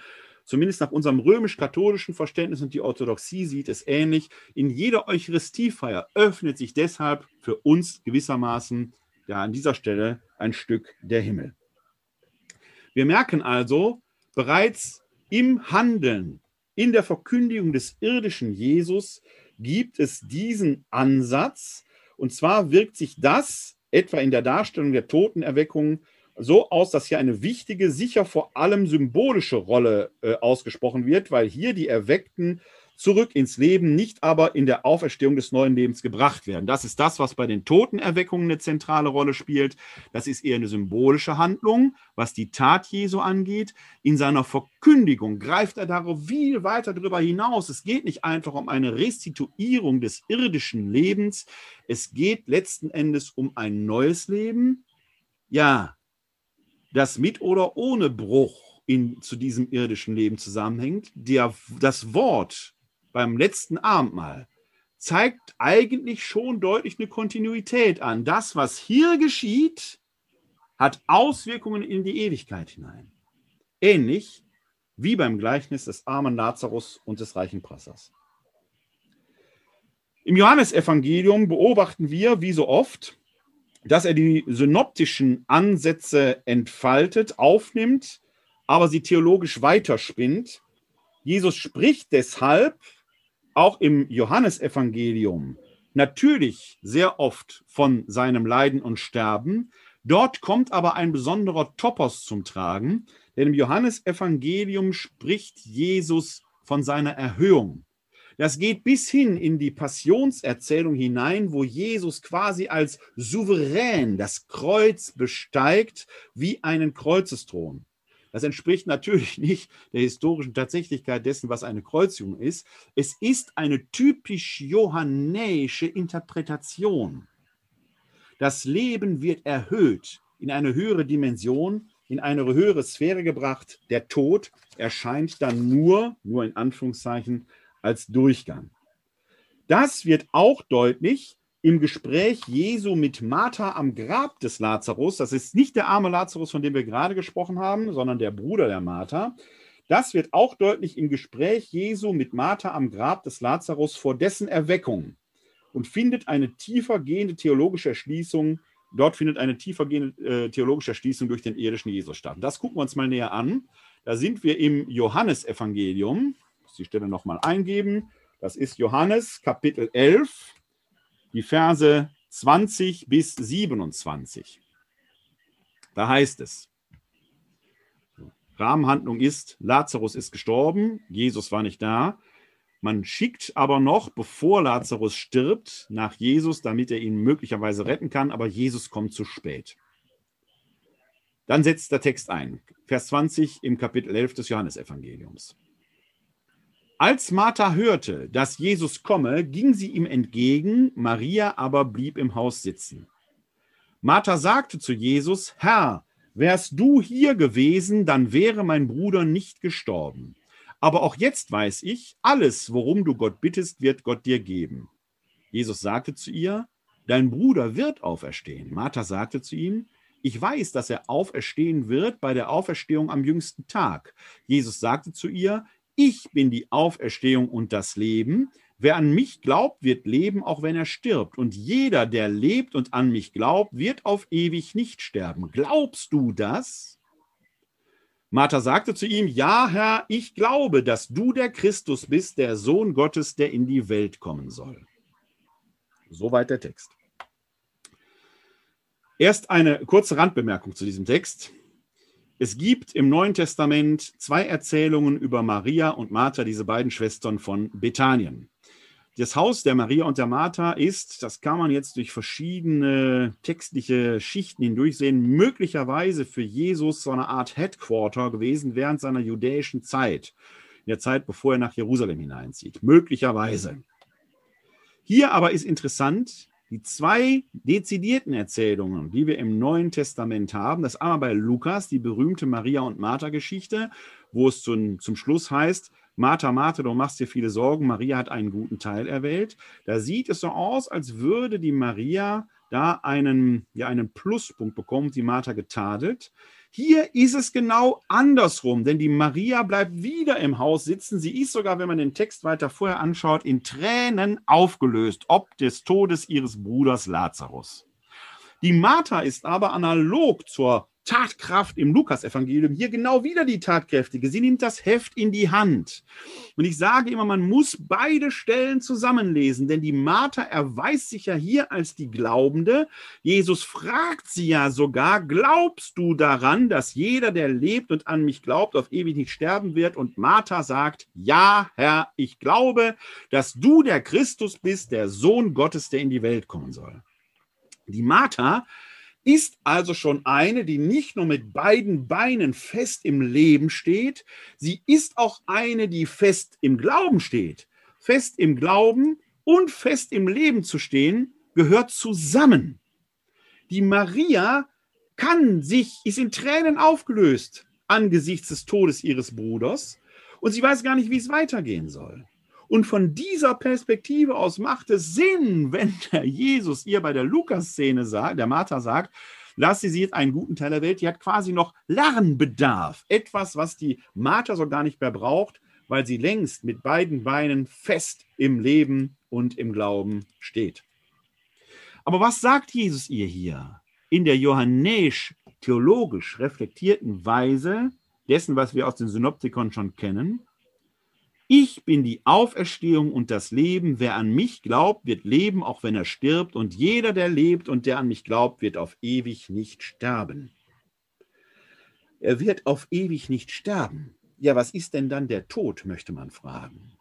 zumindest nach unserem römisch-katholischen Verständnis und die Orthodoxie sieht es ähnlich, in jeder Eucharistiefeier öffnet sich deshalb für uns gewissermaßen ja, an dieser Stelle ein Stück der Himmel. Wir merken also, bereits im Handeln, in der Verkündigung des irdischen Jesus gibt es diesen Ansatz. Und zwar wirkt sich das etwa in der Darstellung der Totenerweckung so aus, dass hier eine wichtige, sicher vor allem symbolische Rolle äh, ausgesprochen wird, weil hier die Erweckten zurück ins Leben, nicht aber in der Auferstehung des neuen Lebens gebracht werden. Das ist das, was bei den Totenerweckungen eine zentrale Rolle spielt. Das ist eher eine symbolische Handlung, was die Tat Jesu angeht. In seiner Verkündigung greift er darauf viel weiter darüber hinaus. Es geht nicht einfach um eine Restituierung des irdischen Lebens. Es geht letzten Endes um ein neues Leben. Ja, das mit oder ohne Bruch in, zu diesem irdischen Leben zusammenhängt. Der, das Wort beim letzten Abendmahl zeigt eigentlich schon deutlich eine Kontinuität an. Das, was hier geschieht, hat Auswirkungen in die Ewigkeit hinein. Ähnlich wie beim Gleichnis des armen Lazarus und des reichen Prassers. Im Johannesevangelium beobachten wir, wie so oft, dass er die synoptischen Ansätze entfaltet, aufnimmt, aber sie theologisch weiterspinnt. Jesus spricht deshalb auch im Johannesevangelium natürlich sehr oft von seinem Leiden und Sterben. Dort kommt aber ein besonderer Topos zum Tragen, denn im Johannesevangelium spricht Jesus von seiner Erhöhung. Das geht bis hin in die Passionserzählung hinein, wo Jesus quasi als Souverän das Kreuz besteigt wie einen Kreuzesthron. Das entspricht natürlich (laughs) nicht der historischen Tatsächlichkeit dessen, was eine Kreuzigung ist. Es ist eine typisch johannäische Interpretation. Das Leben wird erhöht in eine höhere Dimension, in eine höhere Sphäre gebracht. Der Tod erscheint dann nur, nur in Anführungszeichen, als Durchgang. Das wird auch deutlich im Gespräch Jesu mit Martha am Grab des Lazarus. Das ist nicht der arme Lazarus, von dem wir gerade gesprochen haben, sondern der Bruder der Martha. Das wird auch deutlich im Gespräch Jesu mit Martha am Grab des Lazarus vor dessen Erweckung und findet eine tiefer gehende theologische Erschließung. Dort findet eine tiefer gehende äh, theologische Erschließung durch den irdischen Jesus statt. Das gucken wir uns mal näher an. Da sind wir im Johannesevangelium. Die Stelle nochmal eingeben. Das ist Johannes Kapitel 11, die Verse 20 bis 27. Da heißt es, Rahmenhandlung ist, Lazarus ist gestorben, Jesus war nicht da. Man schickt aber noch, bevor Lazarus stirbt, nach Jesus, damit er ihn möglicherweise retten kann, aber Jesus kommt zu spät. Dann setzt der Text ein, Vers 20 im Kapitel 11 des Johannesevangeliums. Als Martha hörte, dass Jesus komme, ging sie ihm entgegen, Maria aber blieb im Haus sitzen. Martha sagte zu Jesus, Herr, Wärst du hier gewesen, dann wäre mein Bruder nicht gestorben. Aber auch jetzt weiß ich, alles, worum du Gott bittest, wird Gott dir geben. Jesus sagte zu ihr, Dein Bruder wird auferstehen. Martha sagte zu ihm, ich weiß, dass er auferstehen wird bei der Auferstehung am jüngsten Tag. Jesus sagte zu ihr, ich bin die Auferstehung und das Leben. Wer an mich glaubt, wird leben, auch wenn er stirbt. Und jeder, der lebt und an mich glaubt, wird auf ewig nicht sterben. Glaubst du das? Martha sagte zu ihm, ja, Herr, ich glaube, dass du der Christus bist, der Sohn Gottes, der in die Welt kommen soll. Soweit der Text. Erst eine kurze Randbemerkung zu diesem Text. Es gibt im Neuen Testament zwei Erzählungen über Maria und Martha, diese beiden Schwestern von Bethanien. Das Haus der Maria und der Martha ist, das kann man jetzt durch verschiedene textliche Schichten hindurchsehen, möglicherweise für Jesus so eine Art Headquarter gewesen während seiner judäischen Zeit, in der Zeit, bevor er nach Jerusalem hineinzieht. Möglicherweise. Hier aber ist interessant, die zwei dezidierten Erzählungen, die wir im Neuen Testament haben, das einmal bei Lukas, die berühmte Maria und Martha Geschichte, wo es zum, zum Schluss heißt, Martha, Martha, du machst dir viele Sorgen, Maria hat einen guten Teil erwählt. Da sieht es so aus, als würde die Maria da einen, ja, einen Pluspunkt bekommen, die Martha getadelt. Hier ist es genau andersrum, denn die Maria bleibt wieder im Haus sitzen. Sie ist sogar, wenn man den Text weiter vorher anschaut, in Tränen aufgelöst, ob des Todes ihres Bruders Lazarus. Die Martha ist aber analog zur Tatkraft im Lukasevangelium hier genau wieder die Tatkräftige. Sie nimmt das Heft in die Hand. Und ich sage immer, man muss beide Stellen zusammenlesen, denn die Martha erweist sich ja hier als die Glaubende. Jesus fragt sie ja sogar, glaubst du daran, dass jeder, der lebt und an mich glaubt, auf ewig nicht sterben wird? Und Martha sagt, ja, Herr, ich glaube, dass du der Christus bist, der Sohn Gottes, der in die Welt kommen soll. Die Martha ist also schon eine, die nicht nur mit beiden Beinen fest im Leben steht, sie ist auch eine, die fest im Glauben steht. Fest im Glauben und fest im Leben zu stehen, gehört zusammen. Die Maria kann sich, ist in Tränen aufgelöst angesichts des Todes ihres Bruders und sie weiß gar nicht, wie es weitergehen soll. Und von dieser Perspektive aus macht es Sinn, (laughs) wenn der Jesus ihr bei der Lukas-Szene sagt, der Martha sagt, lass sie sieht einen guten Teil der Welt, die hat quasi noch Lernbedarf. Etwas, was die Martha so gar nicht mehr braucht, weil sie längst mit beiden Beinen fest im Leben und im Glauben steht. Aber was sagt Jesus ihr hier? In der johannäisch theologisch reflektierten Weise dessen, was wir aus den Synoptikon schon kennen, ich bin die Auferstehung und das Leben. Wer an mich glaubt, wird leben, auch wenn er stirbt. Und jeder, der lebt und der an mich glaubt, wird auf ewig nicht sterben. Er wird auf ewig nicht sterben. Ja, was ist denn dann der Tod, möchte man fragen.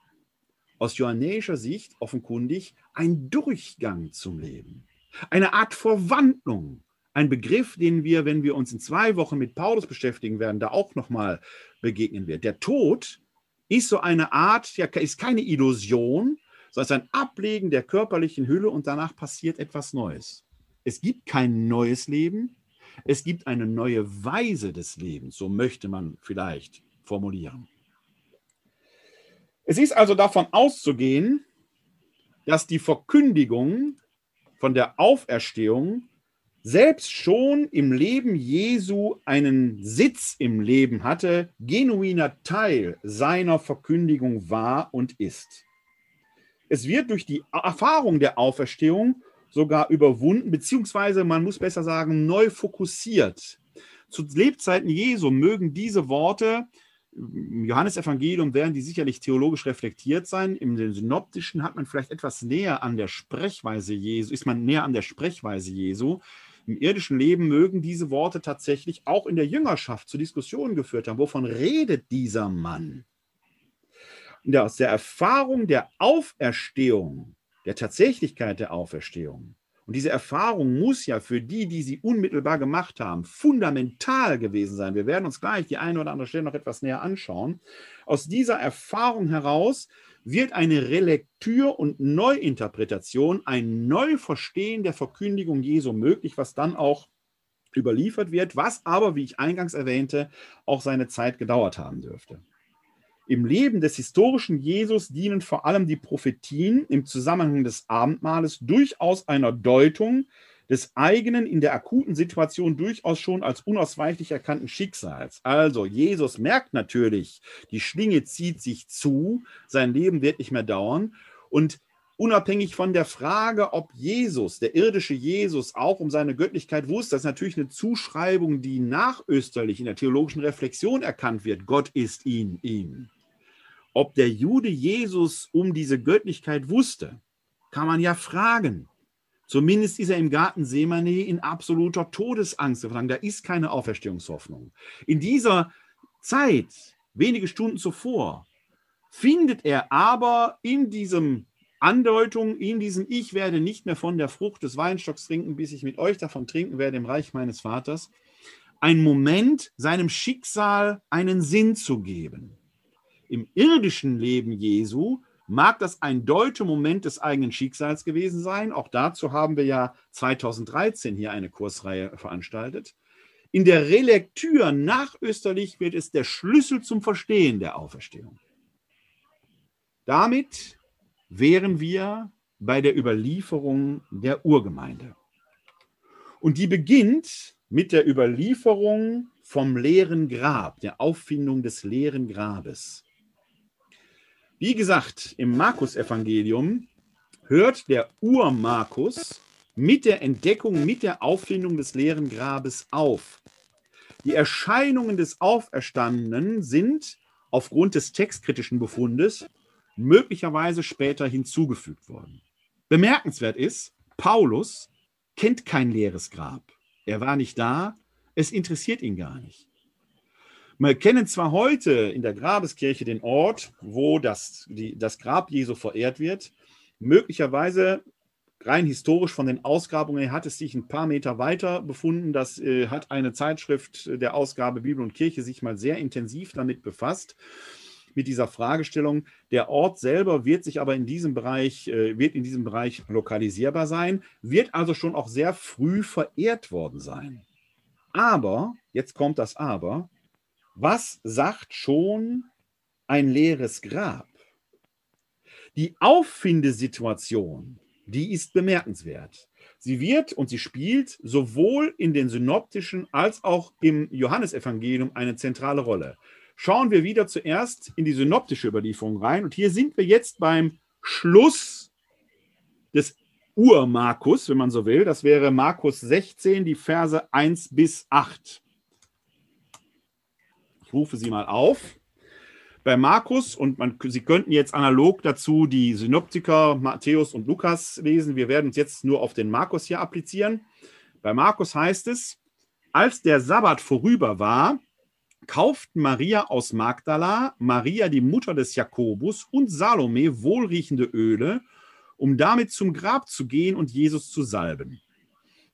Aus johannäischer Sicht offenkundig ein Durchgang zum Leben. Eine Art Verwandlung. Ein Begriff, den wir, wenn wir uns in zwei Wochen mit Paulus beschäftigen werden, da auch nochmal begegnen wird. Der Tod ist so eine Art, ja, ist keine Illusion, sondern ein Ablegen der körperlichen Hülle und danach passiert etwas Neues. Es gibt kein neues Leben, es gibt eine neue Weise des Lebens, so möchte man vielleicht formulieren. Es ist also davon auszugehen, dass die Verkündigung von der Auferstehung selbst schon im Leben Jesu einen Sitz im Leben hatte, genuiner Teil seiner Verkündigung war und ist. Es wird durch die Erfahrung der Auferstehung sogar überwunden, beziehungsweise man muss besser sagen, neu fokussiert. Zu Lebzeiten Jesu mögen diese Worte im Johannesevangelium werden die sicherlich theologisch reflektiert sein. Im Synoptischen hat man vielleicht etwas näher an der Sprechweise Jesu, ist man näher an der Sprechweise Jesu. Im irdischen Leben mögen diese Worte tatsächlich auch in der Jüngerschaft zu Diskussionen geführt haben. Wovon redet dieser Mann? aus der Erfahrung der Auferstehung, der Tatsächlichkeit der Auferstehung, und diese Erfahrung muss ja für die, die sie unmittelbar gemacht haben, fundamental gewesen sein. Wir werden uns gleich die eine oder andere Stelle noch etwas näher anschauen. Aus dieser Erfahrung heraus wird eine Relektür und Neuinterpretation, ein Neuverstehen der Verkündigung Jesu möglich, was dann auch überliefert wird, was aber, wie ich eingangs erwähnte, auch seine Zeit gedauert haben dürfte. Im Leben des historischen Jesus dienen vor allem die Prophetien im Zusammenhang des Abendmahles durchaus einer Deutung des eigenen in der akuten Situation durchaus schon als unausweichlich erkannten Schicksals. Also Jesus merkt natürlich, die Schlinge zieht sich zu, sein Leben wird nicht mehr dauern und unabhängig von der Frage, ob Jesus, der irdische Jesus, auch um seine Göttlichkeit wusste, das ist natürlich eine Zuschreibung, die nachösterlich in der theologischen Reflexion erkannt wird. Gott ist ihn, ihm. Ob der Jude Jesus um diese Göttlichkeit wusste, kann man ja fragen. Zumindest ist er im Garten Semane in absoluter Todesangst. Da ist keine Auferstehungshoffnung. In dieser Zeit, wenige Stunden zuvor, findet er aber in diesem Andeutung, in diesem Ich werde nicht mehr von der Frucht des Weinstocks trinken, bis ich mit euch davon trinken werde im Reich meines Vaters, ein Moment, seinem Schicksal einen Sinn zu geben im irdischen Leben Jesu mag das ein Deutemoment des eigenen Schicksals gewesen sein. Auch dazu haben wir ja 2013 hier eine Kursreihe veranstaltet. In der Relektür nach Österlich wird es der Schlüssel zum Verstehen der Auferstehung. Damit wären wir bei der Überlieferung der Urgemeinde. Und die beginnt mit der Überlieferung vom leeren Grab, der Auffindung des leeren Grabes. Wie gesagt, im Markus-Evangelium hört der Ur-Markus mit der Entdeckung, mit der Auffindung des leeren Grabes auf. Die Erscheinungen des Auferstandenen sind aufgrund des textkritischen Befundes möglicherweise später hinzugefügt worden. Bemerkenswert ist, Paulus kennt kein leeres Grab. Er war nicht da, es interessiert ihn gar nicht. Wir kennen zwar heute in der Grabeskirche den Ort, wo das, die, das Grab Jesu verehrt wird. Möglicherweise rein historisch von den Ausgrabungen hat es sich ein paar Meter weiter befunden. Das äh, hat eine Zeitschrift der Ausgabe Bibel und Kirche sich mal sehr intensiv damit befasst mit dieser Fragestellung. Der Ort selber wird sich aber in diesem Bereich, äh, wird in diesem Bereich lokalisierbar sein, wird also schon auch sehr früh verehrt worden sein. Aber, jetzt kommt das Aber, was sagt schon ein leeres Grab? Die Auffindesituation, die ist bemerkenswert. Sie wird und sie spielt sowohl in den synoptischen als auch im Johannesevangelium eine zentrale Rolle. Schauen wir wieder zuerst in die synoptische Überlieferung rein. Und hier sind wir jetzt beim Schluss des Ur-Markus, wenn man so will. Das wäre Markus 16, die Verse 1 bis 8. Rufe sie mal auf. Bei Markus, und man, Sie könnten jetzt analog dazu die Synoptiker Matthäus und Lukas lesen. Wir werden uns jetzt nur auf den Markus hier applizieren. Bei Markus heißt es, als der Sabbat vorüber war, kauften Maria aus Magdala, Maria die Mutter des Jakobus und Salome wohlriechende Öle, um damit zum Grab zu gehen und Jesus zu salben.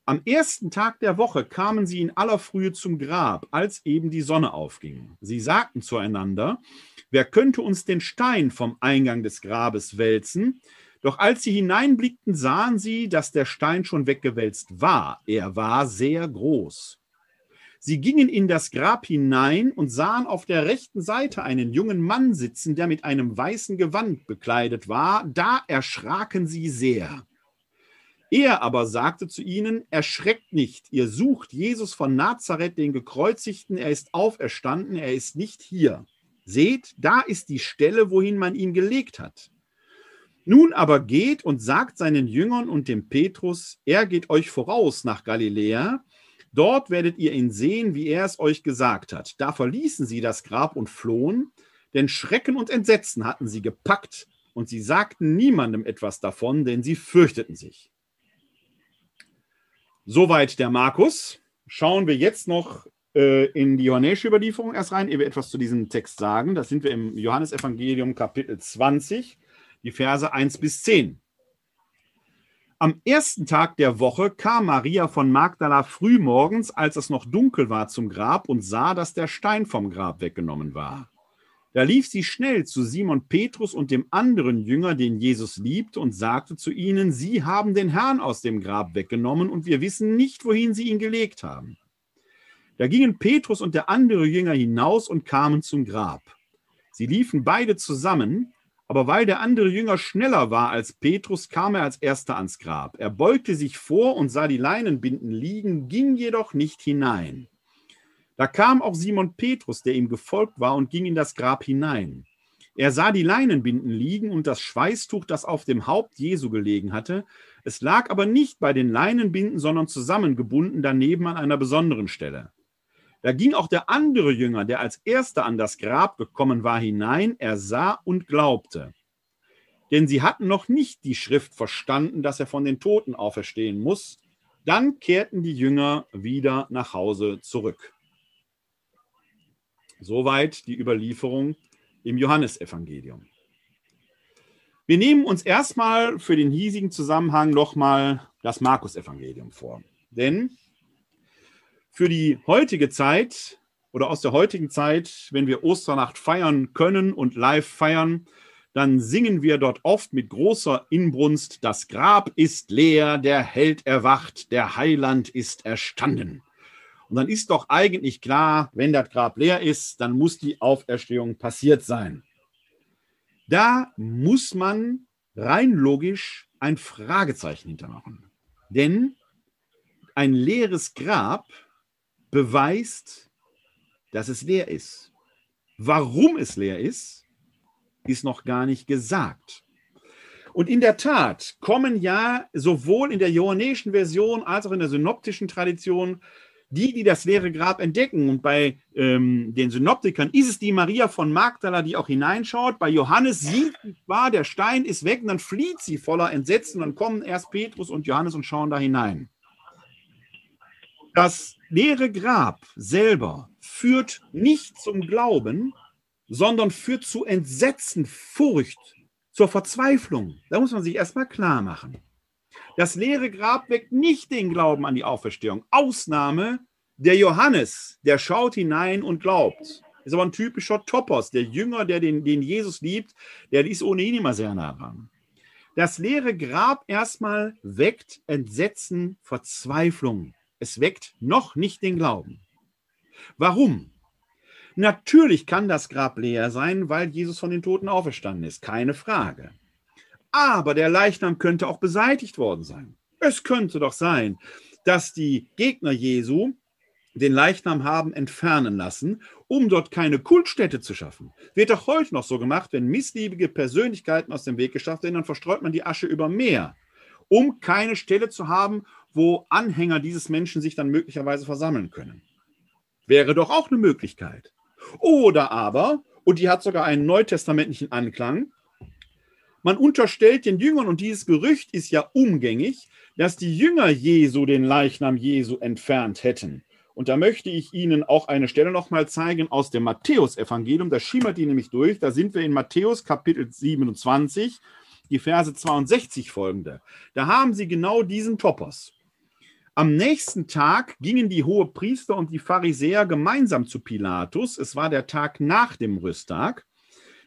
Am ersten Tag der Woche kamen sie in aller Frühe zum Grab, als eben die Sonne aufging. Sie sagten zueinander, wer könnte uns den Stein vom Eingang des Grabes wälzen? Doch als sie hineinblickten, sahen sie, dass der Stein schon weggewälzt war. Er war sehr groß. Sie gingen in das Grab hinein und sahen auf der rechten Seite einen jungen Mann sitzen, der mit einem weißen Gewand bekleidet war. Da erschraken sie sehr. Er aber sagte zu ihnen, erschreckt nicht, ihr sucht Jesus von Nazareth, den gekreuzigten, er ist auferstanden, er ist nicht hier. Seht, da ist die Stelle, wohin man ihn gelegt hat. Nun aber geht und sagt seinen Jüngern und dem Petrus, er geht euch voraus nach Galiläa, dort werdet ihr ihn sehen, wie er es euch gesagt hat. Da verließen sie das Grab und flohen, denn Schrecken und Entsetzen hatten sie gepackt, und sie sagten niemandem etwas davon, denn sie fürchteten sich. Soweit der Markus. Schauen wir jetzt noch äh, in die johannäische Überlieferung erst rein, ehe wir etwas zu diesem Text sagen. Das sind wir im Johannesevangelium Kapitel 20, die Verse 1 bis 10. Am ersten Tag der Woche kam Maria von Magdala frühmorgens, als es noch dunkel war, zum Grab und sah, dass der Stein vom Grab weggenommen war. Da lief sie schnell zu Simon Petrus und dem anderen Jünger, den Jesus liebt, und sagte zu ihnen, Sie haben den Herrn aus dem Grab weggenommen und wir wissen nicht, wohin Sie ihn gelegt haben. Da gingen Petrus und der andere Jünger hinaus und kamen zum Grab. Sie liefen beide zusammen, aber weil der andere Jünger schneller war als Petrus, kam er als erster ans Grab. Er beugte sich vor und sah die Leinenbinden liegen, ging jedoch nicht hinein. Da kam auch Simon Petrus, der ihm gefolgt war, und ging in das Grab hinein. Er sah die Leinenbinden liegen und das Schweißtuch, das auf dem Haupt Jesu gelegen hatte. Es lag aber nicht bei den Leinenbinden, sondern zusammengebunden daneben an einer besonderen Stelle. Da ging auch der andere Jünger, der als erster an das Grab gekommen war, hinein. Er sah und glaubte. Denn sie hatten noch nicht die Schrift verstanden, dass er von den Toten auferstehen muss. Dann kehrten die Jünger wieder nach Hause zurück. Soweit die Überlieferung im Johannesevangelium. Wir nehmen uns erstmal für den hiesigen Zusammenhang nochmal das Markus-Evangelium vor. Denn für die heutige Zeit oder aus der heutigen Zeit, wenn wir Osternacht feiern können und live feiern, dann singen wir dort oft mit großer Inbrunst, das Grab ist leer, der Held erwacht, der Heiland ist erstanden. Und dann ist doch eigentlich klar, wenn das Grab leer ist, dann muss die Auferstehung passiert sein. Da muss man rein logisch ein Fragezeichen hintermachen. Denn ein leeres Grab beweist, dass es leer ist. Warum es leer ist, ist noch gar nicht gesagt. Und in der Tat kommen ja sowohl in der johannäischen Version als auch in der synoptischen Tradition die, die das leere Grab entdecken. Und bei ähm, den Synoptikern ist es die Maria von Magdala, die auch hineinschaut. Bei Johannes sieht sie zwar, der Stein ist weg und dann flieht sie voller Entsetzen. Dann kommen erst Petrus und Johannes und schauen da hinein. Das leere Grab selber führt nicht zum Glauben, sondern führt zu Entsetzen, Furcht, zur Verzweiflung. Da muss man sich erstmal klar machen. Das leere Grab weckt nicht den Glauben an die Auferstehung. Ausnahme der Johannes, der schaut hinein und glaubt. Ist aber ein typischer Topos. Der Jünger, der den, den Jesus liebt, der ist ohnehin immer sehr nah dran. Das leere Grab erstmal weckt Entsetzen, Verzweiflung. Es weckt noch nicht den Glauben. Warum? Natürlich kann das Grab leer sein, weil Jesus von den Toten auferstanden ist. Keine Frage. Aber der Leichnam könnte auch beseitigt worden sein. Es könnte doch sein, dass die Gegner Jesu den Leichnam haben entfernen lassen, um dort keine Kultstätte zu schaffen. Wird doch heute noch so gemacht, wenn missliebige Persönlichkeiten aus dem Weg geschafft werden, dann verstreut man die Asche über Meer, um keine Stelle zu haben, wo Anhänger dieses Menschen sich dann möglicherweise versammeln können. Wäre doch auch eine Möglichkeit. Oder aber, und die hat sogar einen neutestamentlichen Anklang, man unterstellt den Jüngern, und dieses Gerücht ist ja umgängig, dass die Jünger Jesu den Leichnam Jesu entfernt hätten. Und da möchte ich Ihnen auch eine Stelle nochmal zeigen aus dem Matthäusevangelium. Da schimmert die nämlich durch. Da sind wir in Matthäus Kapitel 27, die Verse 62 folgende. Da haben Sie genau diesen Topos. Am nächsten Tag gingen die Hohepriester und die Pharisäer gemeinsam zu Pilatus. Es war der Tag nach dem Rüsttag.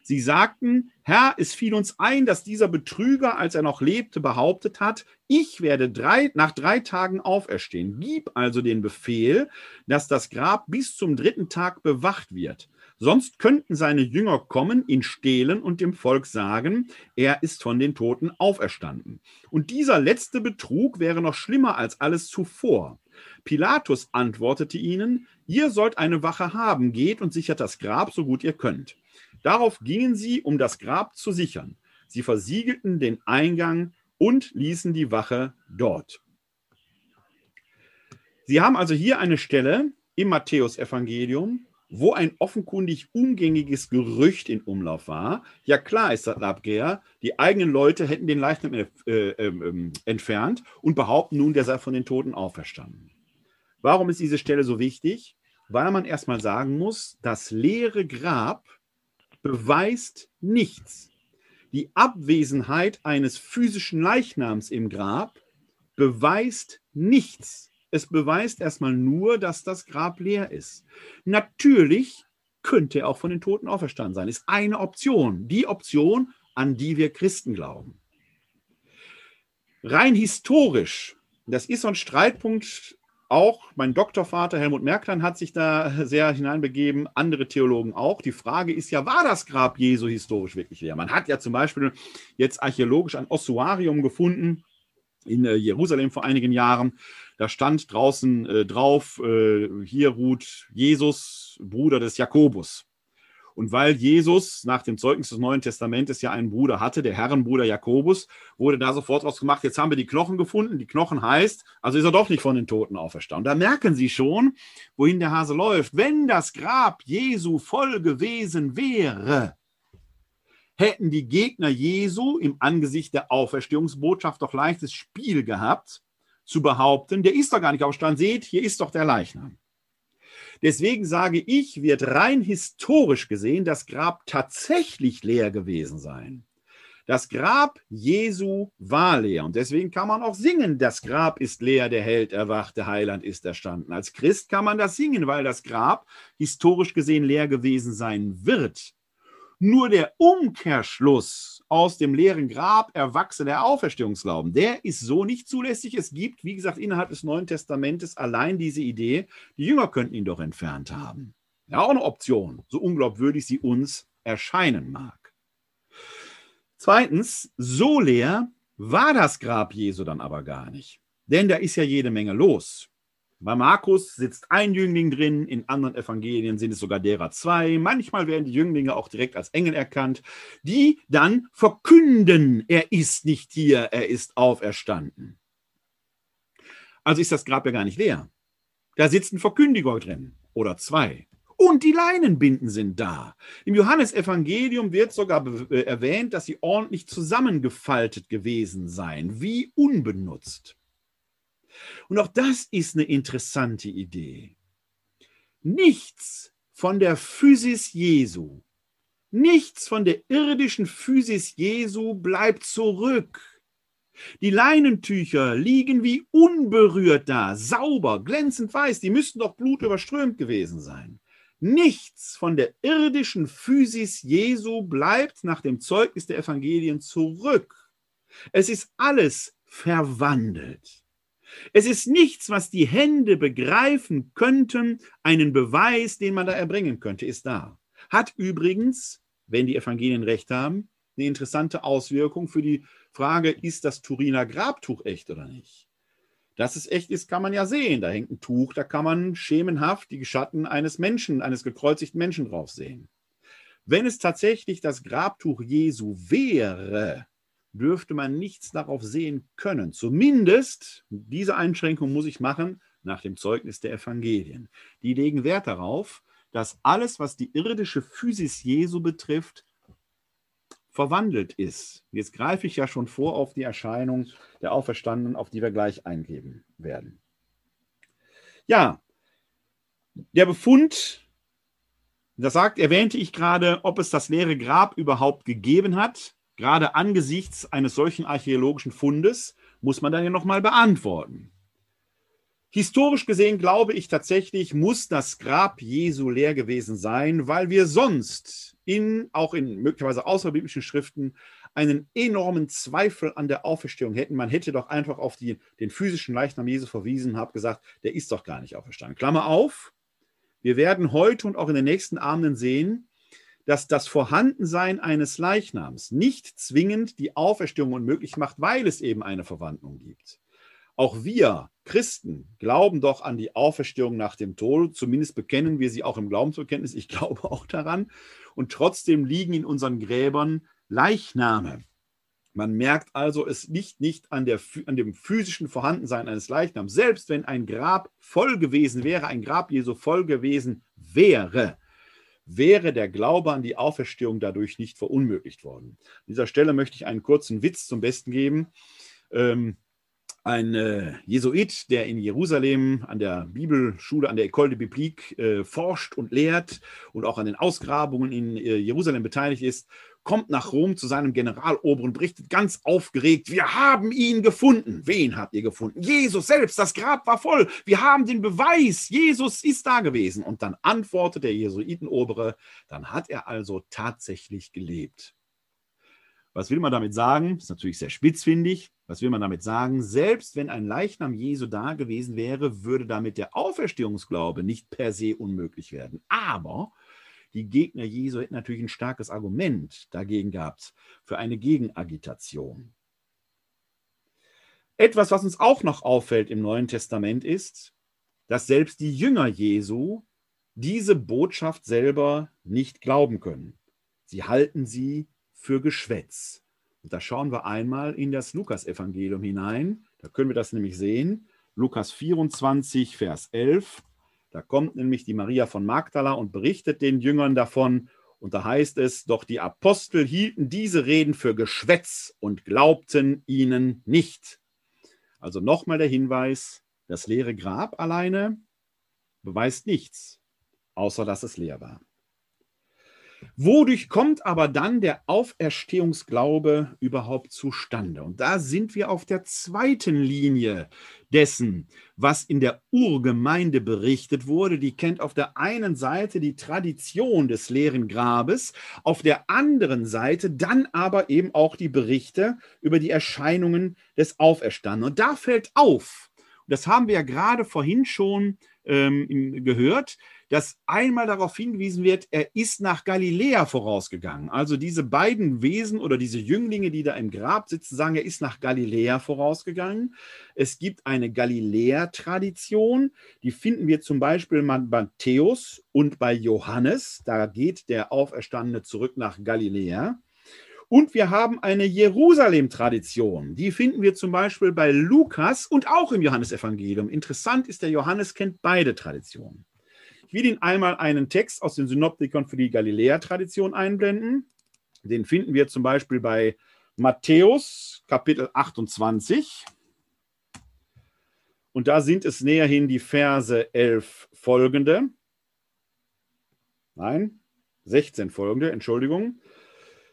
Sie sagten, Herr, es fiel uns ein, dass dieser Betrüger, als er noch lebte, behauptet hat, ich werde drei, nach drei Tagen auferstehen. Gib also den Befehl, dass das Grab bis zum dritten Tag bewacht wird. Sonst könnten seine Jünger kommen, ihn stehlen und dem Volk sagen, er ist von den Toten auferstanden. Und dieser letzte Betrug wäre noch schlimmer als alles zuvor. Pilatus antwortete ihnen, ihr sollt eine Wache haben, geht und sichert das Grab so gut ihr könnt. Darauf gingen sie, um das Grab zu sichern. Sie versiegelten den Eingang und ließen die Wache dort. Sie haben also hier eine Stelle im Matthäusevangelium, wo ein offenkundig umgängiges Gerücht in Umlauf war. Ja, klar ist das Abgeher. Die eigenen Leute hätten den Leichnam äh, äh, äh, entfernt und behaupten nun, der sei von den Toten auferstanden. Warum ist diese Stelle so wichtig? Weil man erstmal sagen muss, das leere Grab beweist nichts. Die Abwesenheit eines physischen Leichnams im Grab beweist nichts. Es beweist erstmal nur, dass das Grab leer ist. Natürlich könnte er auch von den Toten auferstanden sein. Ist eine Option. Die Option, an die wir Christen glauben. Rein historisch, das ist so ein Streitpunkt, auch mein Doktorvater Helmut Merklein hat sich da sehr hineinbegeben, andere Theologen auch. Die Frage ist ja, war das Grab Jesu historisch wirklich leer? Man hat ja zum Beispiel jetzt archäologisch ein Ossuarium gefunden in äh, Jerusalem vor einigen Jahren. Da stand draußen äh, drauf, äh, hier ruht Jesus, Bruder des Jakobus. Und weil Jesus nach dem Zeugnis des Neuen Testamentes ja einen Bruder hatte, der Herrenbruder Jakobus, wurde da sofort was gemacht, jetzt haben wir die Knochen gefunden. Die Knochen heißt, also ist er doch nicht von den Toten auferstanden. Da merken Sie schon, wohin der Hase läuft. Wenn das Grab Jesu voll gewesen wäre, hätten die Gegner Jesu im Angesicht der Auferstehungsbotschaft doch leichtes Spiel gehabt, zu behaupten, der ist doch gar nicht aufgestanden. Seht, hier ist doch der Leichnam. Deswegen sage ich, wird rein historisch gesehen das Grab tatsächlich leer gewesen sein. Das Grab Jesu war leer. Und deswegen kann man auch singen, das Grab ist leer, der Held erwacht, der Heiland ist erstanden. Als Christ kann man das singen, weil das Grab historisch gesehen leer gewesen sein wird. Nur der Umkehrschluss aus dem leeren Grab erwachse der Auferstehungsglauben, der ist so nicht zulässig. Es gibt, wie gesagt, innerhalb des Neuen Testamentes allein diese Idee, die Jünger könnten ihn doch entfernt haben. Ja, auch eine Option, so unglaubwürdig sie uns erscheinen mag. Zweitens, so leer war das Grab Jesu dann aber gar nicht. Denn da ist ja jede Menge los. Bei Markus sitzt ein Jüngling drin, in anderen Evangelien sind es sogar derer zwei. Manchmal werden die Jünglinge auch direkt als Engel erkannt, die dann verkünden, er ist nicht hier, er ist auferstanden. Also ist das Grab ja gar nicht leer. Da sitzt ein Verkündiger drin oder zwei. Und die Leinenbinden sind da. Im Johannesevangelium wird sogar äh, erwähnt, dass sie ordentlich zusammengefaltet gewesen seien, wie unbenutzt. Und auch das ist eine interessante Idee. Nichts von der Physis Jesu, nichts von der irdischen Physis Jesu bleibt zurück. Die Leinentücher liegen wie unberührt da, sauber, glänzend weiß, die müssten doch blutüberströmt gewesen sein. Nichts von der irdischen Physis Jesu bleibt nach dem Zeugnis der Evangelien zurück. Es ist alles verwandelt. Es ist nichts, was die Hände begreifen könnten, einen Beweis, den man da erbringen könnte, ist da. Hat übrigens, wenn die Evangelien recht haben, eine interessante Auswirkung für die Frage, ist das Turiner Grabtuch echt oder nicht? Dass es echt ist, kann man ja sehen. Da hängt ein Tuch, da kann man schemenhaft die Schatten eines Menschen, eines gekreuzigten Menschen drauf sehen. Wenn es tatsächlich das Grabtuch Jesu wäre, dürfte man nichts darauf sehen können. Zumindest, diese Einschränkung muss ich machen, nach dem Zeugnis der Evangelien. Die legen Wert darauf, dass alles, was die irdische Physis Jesu betrifft, verwandelt ist. Jetzt greife ich ja schon vor auf die Erscheinung der Auferstandenen, auf die wir gleich eingeben werden. Ja, der Befund, das sagt, erwähnte ich gerade, ob es das leere Grab überhaupt gegeben hat gerade angesichts eines solchen archäologischen Fundes muss man dann ja nochmal beantworten. Historisch gesehen glaube ich tatsächlich, muss das Grab Jesu leer gewesen sein, weil wir sonst in, auch in möglicherweise außerbiblischen Schriften, einen enormen Zweifel an der Auferstehung hätten. Man hätte doch einfach auf die, den physischen Leichnam Jesu verwiesen, und gesagt, der ist doch gar nicht auferstanden. Klammer auf, Wir werden heute und auch in den nächsten Abenden sehen, dass das Vorhandensein eines Leichnams nicht zwingend die Auferstehung unmöglich macht, weil es eben eine Verwandlung gibt. Auch wir Christen glauben doch an die Auferstehung nach dem Tod. Zumindest bekennen wir sie auch im Glaubensbekenntnis. Ich (laughs) glaube auch daran. Und trotzdem liegen in unseren Gräbern Leichname. Man merkt also, es liegt nicht an, der, an dem physischen Vorhandensein eines Leichnams. Selbst wenn ein Grab voll gewesen wäre, ein Grab Jesu voll gewesen wäre, wäre der Glaube an die Auferstehung dadurch nicht verunmöglicht worden. An dieser Stelle möchte ich einen kurzen Witz zum Besten geben. Ähm, ein äh, Jesuit, der in Jerusalem an der Bibelschule, an der École de Biblique äh, forscht und lehrt und auch an den Ausgrabungen in äh, Jerusalem beteiligt ist, kommt nach Rom zu seinem Generalober und berichtet ganz aufgeregt, wir haben ihn gefunden. Wen habt ihr gefunden? Jesus selbst, das Grab war voll. Wir haben den Beweis, Jesus ist da gewesen. Und dann antwortet der Jesuitenobere, dann hat er also tatsächlich gelebt. Was will man damit sagen? Ist natürlich sehr spitzfindig. Was will man damit sagen? Selbst wenn ein Leichnam Jesu da gewesen wäre, würde damit der Auferstehungsglaube nicht per se unmöglich werden. Aber die Gegner Jesu hätten natürlich ein starkes Argument dagegen gehabt für eine Gegenagitation. Etwas, was uns auch noch auffällt im Neuen Testament ist, dass selbst die Jünger Jesu diese Botschaft selber nicht glauben können. Sie halten sie für Geschwätz. Und da schauen wir einmal in das Lukas-Evangelium hinein. Da können wir das nämlich sehen. Lukas 24, Vers 11. Da kommt nämlich die Maria von Magdala und berichtet den Jüngern davon. Und da heißt es, doch die Apostel hielten diese Reden für Geschwätz und glaubten ihnen nicht. Also nochmal der Hinweis, das leere Grab alleine beweist nichts, außer dass es leer war. Wodurch kommt aber dann der Auferstehungsglaube überhaupt zustande? Und da sind wir auf der zweiten Linie dessen, was in der Urgemeinde berichtet wurde. Die kennt auf der einen Seite die Tradition des leeren Grabes, auf der anderen Seite dann aber eben auch die Berichte über die Erscheinungen des Auferstandenen. Und da fällt auf, das haben wir ja gerade vorhin schon ähm, gehört, dass einmal darauf hingewiesen wird, er ist nach Galiläa vorausgegangen. Also diese beiden Wesen oder diese Jünglinge, die da im Grab sitzen, sagen, er ist nach Galiläa vorausgegangen. Es gibt eine Galiläa-Tradition, die finden wir zum Beispiel bei Matthäus und bei Johannes. Da geht der Auferstandene zurück nach Galiläa. Und wir haben eine Jerusalem-Tradition. Die finden wir zum Beispiel bei Lukas und auch im Johannesevangelium. Interessant ist, der Johannes kennt beide Traditionen. Will Ihnen einmal einen Text aus den Synoptikern für die Galiläa-Tradition einblenden. Den finden wir zum Beispiel bei Matthäus Kapitel 28. Und da sind es näherhin die Verse 11 folgende. Nein, 16 folgende, Entschuldigung.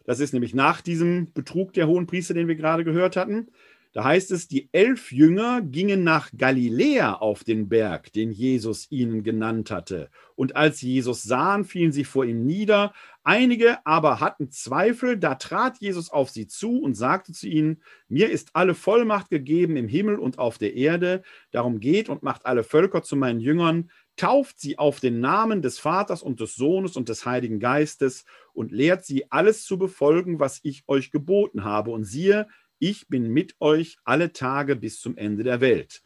Das ist nämlich nach diesem Betrug der hohen Priester, den wir gerade gehört hatten. Da heißt es, die elf Jünger gingen nach Galiläa auf den Berg, den Jesus ihnen genannt hatte. Und als sie Jesus sahen, fielen sie vor ihm nieder. Einige aber hatten Zweifel. Da trat Jesus auf sie zu und sagte zu ihnen, mir ist alle Vollmacht gegeben im Himmel und auf der Erde. Darum geht und macht alle Völker zu meinen Jüngern, tauft sie auf den Namen des Vaters und des Sohnes und des Heiligen Geistes und lehrt sie alles zu befolgen, was ich euch geboten habe. Und siehe, ich bin mit euch alle Tage bis zum Ende der Welt.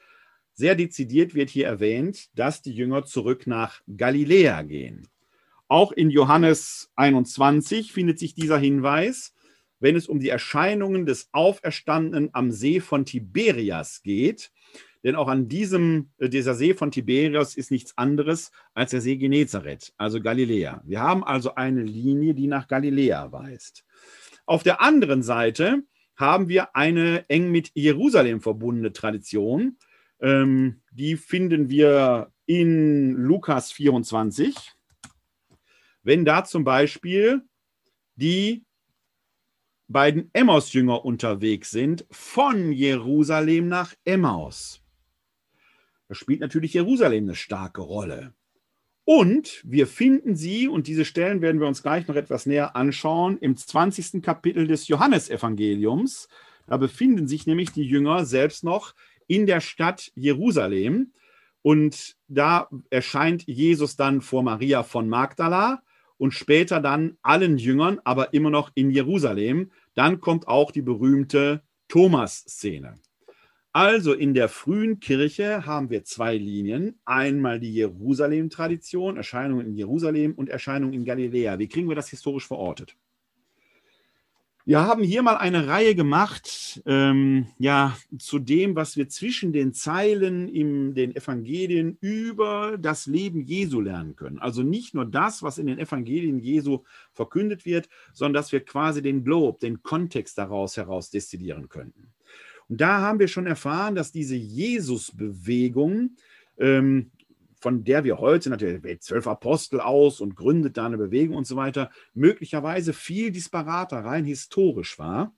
Sehr dezidiert wird hier erwähnt, dass die Jünger zurück nach Galiläa gehen. Auch in Johannes 21 findet sich dieser Hinweis, wenn es um die Erscheinungen des Auferstandenen am See von Tiberias geht. Denn auch an diesem, äh, dieser See von Tiberias ist nichts anderes als der See Genezareth, also Galiläa. Wir haben also eine Linie, die nach Galiläa weist. Auf der anderen Seite haben wir eine eng mit Jerusalem verbundene Tradition. Ähm, die finden wir in Lukas 24. Wenn da zum Beispiel die beiden Emmaus-Jünger unterwegs sind von Jerusalem nach Emmaus. Da spielt natürlich Jerusalem eine starke Rolle. Und wir finden sie, und diese Stellen werden wir uns gleich noch etwas näher anschauen, im 20. Kapitel des Johannesevangeliums. Da befinden sich nämlich die Jünger selbst noch in der Stadt Jerusalem. Und da erscheint Jesus dann vor Maria von Magdala und später dann allen Jüngern, aber immer noch in Jerusalem. Dann kommt auch die berühmte Thomas-Szene. Also in der frühen Kirche haben wir zwei Linien. Einmal die Jerusalem-Tradition, Erscheinung in Jerusalem und Erscheinung in Galiläa. Wie kriegen wir das historisch verortet? Wir haben hier mal eine Reihe gemacht, ähm, ja, zu dem, was wir zwischen den Zeilen in den Evangelien über das Leben Jesu lernen können. Also nicht nur das, was in den Evangelien Jesu verkündet wird, sondern dass wir quasi den Globe, den Kontext daraus heraus destillieren könnten. Und da haben wir schon erfahren, dass diese Jesus-Bewegung ähm, von der wir heute natürlich wählt zwölf Apostel aus und gründet da eine Bewegung und so weiter, möglicherweise viel disparater, rein historisch war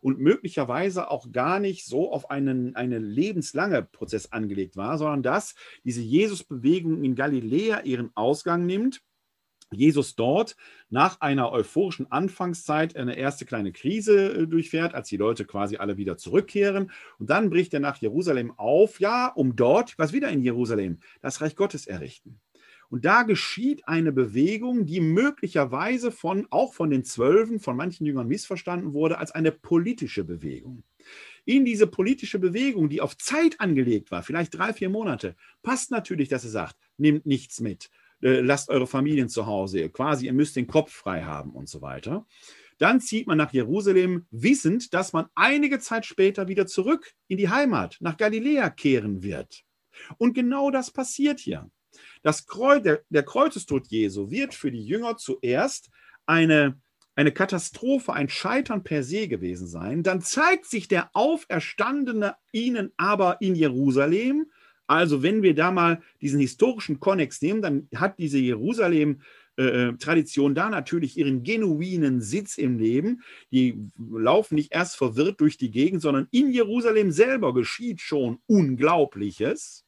und möglicherweise auch gar nicht so auf einen, einen lebenslange Prozess angelegt war, sondern dass diese Jesus-Bewegung in Galiläa ihren Ausgang nimmt Jesus dort nach einer euphorischen Anfangszeit eine erste kleine Krise äh, durchfährt, als die Leute quasi alle wieder zurückkehren. Und dann bricht er nach Jerusalem auf, ja, um dort, was wieder in Jerusalem, das Reich Gottes errichten. Und da geschieht eine Bewegung, die möglicherweise von, auch von den Zwölfen, von manchen Jüngern missverstanden wurde, als eine politische Bewegung. In diese politische Bewegung, die auf Zeit angelegt war, vielleicht drei, vier Monate, passt natürlich, dass er sagt, nimmt nichts mit äh, lasst eure Familien zu Hause, quasi, ihr müsst den Kopf frei haben und so weiter. Dann zieht man nach Jerusalem, wissend, dass man einige Zeit später wieder zurück in die Heimat, nach Galiläa kehren wird. Und genau das passiert hier. Das Kreuz, der, der Kreuzestod Jesu wird für die Jünger zuerst eine, eine Katastrophe, ein Scheitern per se gewesen sein. Dann zeigt sich der Auferstandene ihnen aber in Jerusalem also wenn wir da mal diesen historischen Konnex nehmen, dann hat diese Jerusalem äh, Tradition da natürlich ihren genuinen Sitz im Leben. Die laufen nicht erst verwirrt durch die Gegend, sondern in Jerusalem selber geschieht schon Unglaubliches.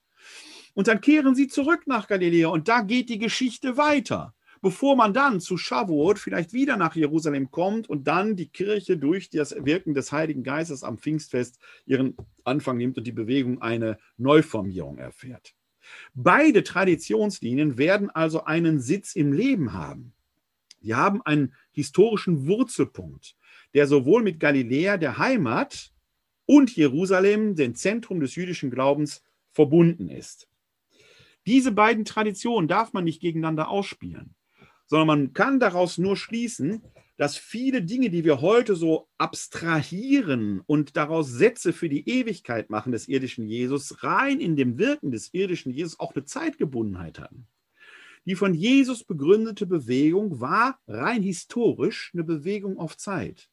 Und dann kehren sie zurück nach Galiläa und da geht die Geschichte weiter bevor man dann zu Shavuot vielleicht wieder nach Jerusalem kommt und dann die Kirche durch das Wirken des Heiligen Geistes am Pfingstfest ihren Anfang nimmt und die Bewegung eine Neuformierung erfährt. Beide Traditionslinien werden also einen Sitz im Leben haben. Sie haben einen historischen Wurzelpunkt, der sowohl mit Galiläa, der Heimat, und Jerusalem, dem Zentrum des jüdischen Glaubens, verbunden ist. Diese beiden Traditionen darf man nicht gegeneinander ausspielen sondern man kann daraus nur schließen, dass viele Dinge, die wir heute so abstrahieren und daraus Sätze für die Ewigkeit machen des irdischen Jesus, rein in dem Wirken des irdischen Jesus auch eine Zeitgebundenheit hatten. Die von Jesus begründete Bewegung war rein historisch eine Bewegung auf Zeit.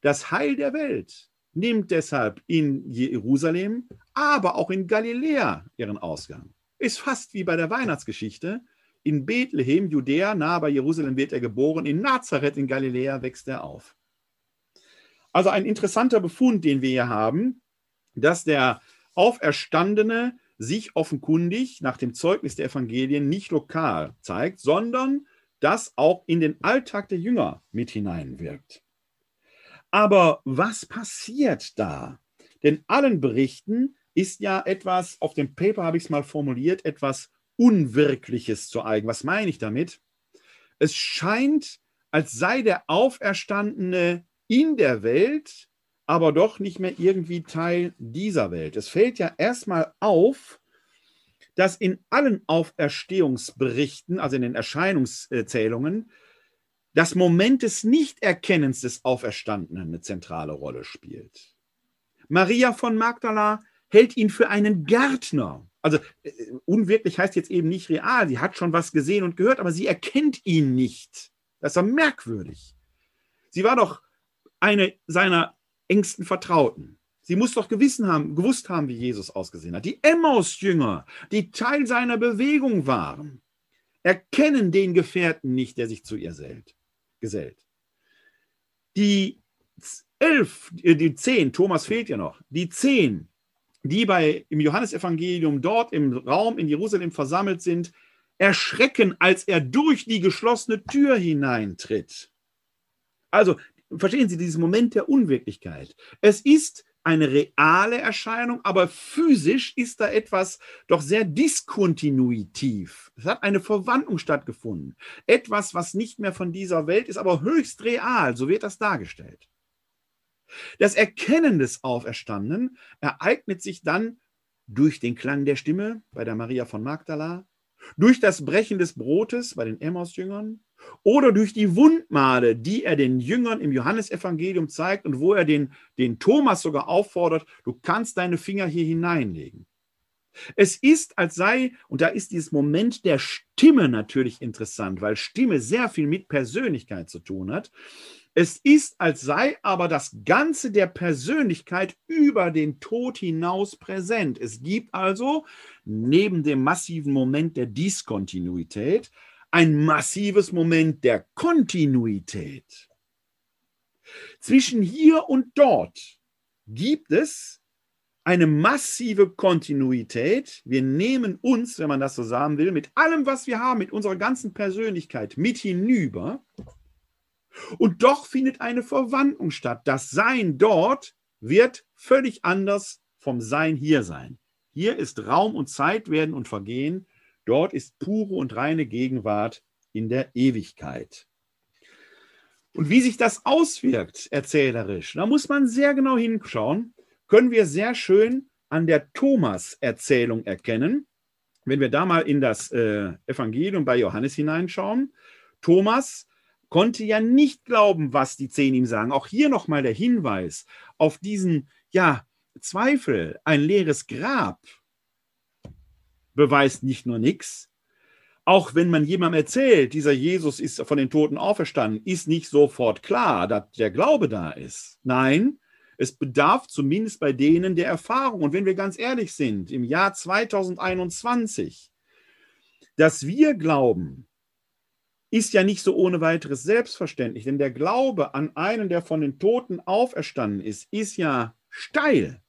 Das Heil der Welt nimmt deshalb in Jerusalem, aber auch in Galiläa ihren Ausgang. Ist fast wie bei der Weihnachtsgeschichte. In Bethlehem, Judäa, nahe bei Jerusalem wird er geboren. In Nazareth in Galiläa wächst er auf. Also ein interessanter Befund, den wir hier haben, dass der Auferstandene sich offenkundig nach dem Zeugnis der Evangelien nicht lokal zeigt, sondern das auch in den Alltag der Jünger mit hineinwirkt. Aber was passiert da? Denn allen Berichten ist ja etwas, auf dem Paper habe ich es mal formuliert, etwas Unwirkliches zu eigen. Was meine ich damit? Es scheint, als sei der Auferstandene in der Welt, aber doch nicht mehr irgendwie Teil dieser Welt. Es fällt ja erstmal auf, dass in allen Auferstehungsberichten, also in den Erscheinungszählungen, das Moment des Nichterkennens des Auferstandenen eine zentrale Rolle spielt. Maria von Magdala hält ihn für einen Gärtner also äh, unwirklich heißt jetzt eben nicht real. Sie hat schon was gesehen und gehört, aber sie erkennt ihn nicht. Das ist merkwürdig. Sie war doch eine seiner engsten Vertrauten. Sie muss doch gewissen haben, gewusst haben, wie Jesus ausgesehen hat. Die Emmaus-Jünger, die Teil seiner Bewegung waren, erkennen den Gefährten nicht, der sich zu ihr gesellt. Die elf, äh, die zehn, Thomas fehlt ja noch, die zehn, die bei, im Johannesevangelium dort im Raum in Jerusalem versammelt sind, erschrecken, als er durch die geschlossene Tür hineintritt. Also, verstehen Sie, dieses Moment der Unwirklichkeit. Es ist eine reale Erscheinung, aber physisch ist da etwas doch sehr diskontinuitiv. Es hat eine Verwandlung stattgefunden. Etwas, was nicht mehr von dieser Welt ist, aber höchst real, so wird das dargestellt. Das Erkennen des Auferstandenen ereignet sich dann durch den Klang der Stimme bei der Maria von Magdala, durch das Brechen des Brotes bei den Emmaus-Jüngern oder durch die Wundmale, die er den Jüngern im Johannesevangelium zeigt und wo er den, den Thomas sogar auffordert, du kannst deine Finger hier hineinlegen. Es ist, als sei, und da ist dieses Moment der Stimme natürlich interessant, weil Stimme sehr viel mit Persönlichkeit zu tun hat. Es ist, als sei aber das Ganze der Persönlichkeit über den Tod hinaus präsent. Es gibt also neben dem massiven Moment der Diskontinuität ein massives Moment der Kontinuität. Zwischen hier und dort gibt es eine massive Kontinuität. Wir nehmen uns, wenn man das so sagen will, mit allem, was wir haben, mit unserer ganzen Persönlichkeit mit hinüber. Und doch findet eine Verwandlung statt. Das Sein dort wird völlig anders vom Sein hier sein. Hier ist Raum und Zeit werden und vergehen Dort ist pure und reine Gegenwart in der Ewigkeit. Und wie sich das auswirkt, erzählerisch, da muss man sehr genau hinschauen, können wir sehr schön an der Thomas-Erzählung erkennen. Wenn wir da mal in das äh, Evangelium bei Johannes hineinschauen, Thomas konnte ja nicht glauben, was die Zehn ihm sagen. Auch hier nochmal der Hinweis auf diesen, ja, Zweifel, ein leeres Grab beweist nicht nur nichts. Auch wenn man jemandem erzählt, dieser Jesus ist von den Toten auferstanden, ist nicht sofort klar, dass der Glaube da ist. Nein, es bedarf zumindest bei denen der Erfahrung. Und wenn wir ganz ehrlich sind, im Jahr 2021, dass wir glauben, ist ja nicht so ohne weiteres selbstverständlich, denn der Glaube an einen, der von den Toten auferstanden ist, ist ja steil.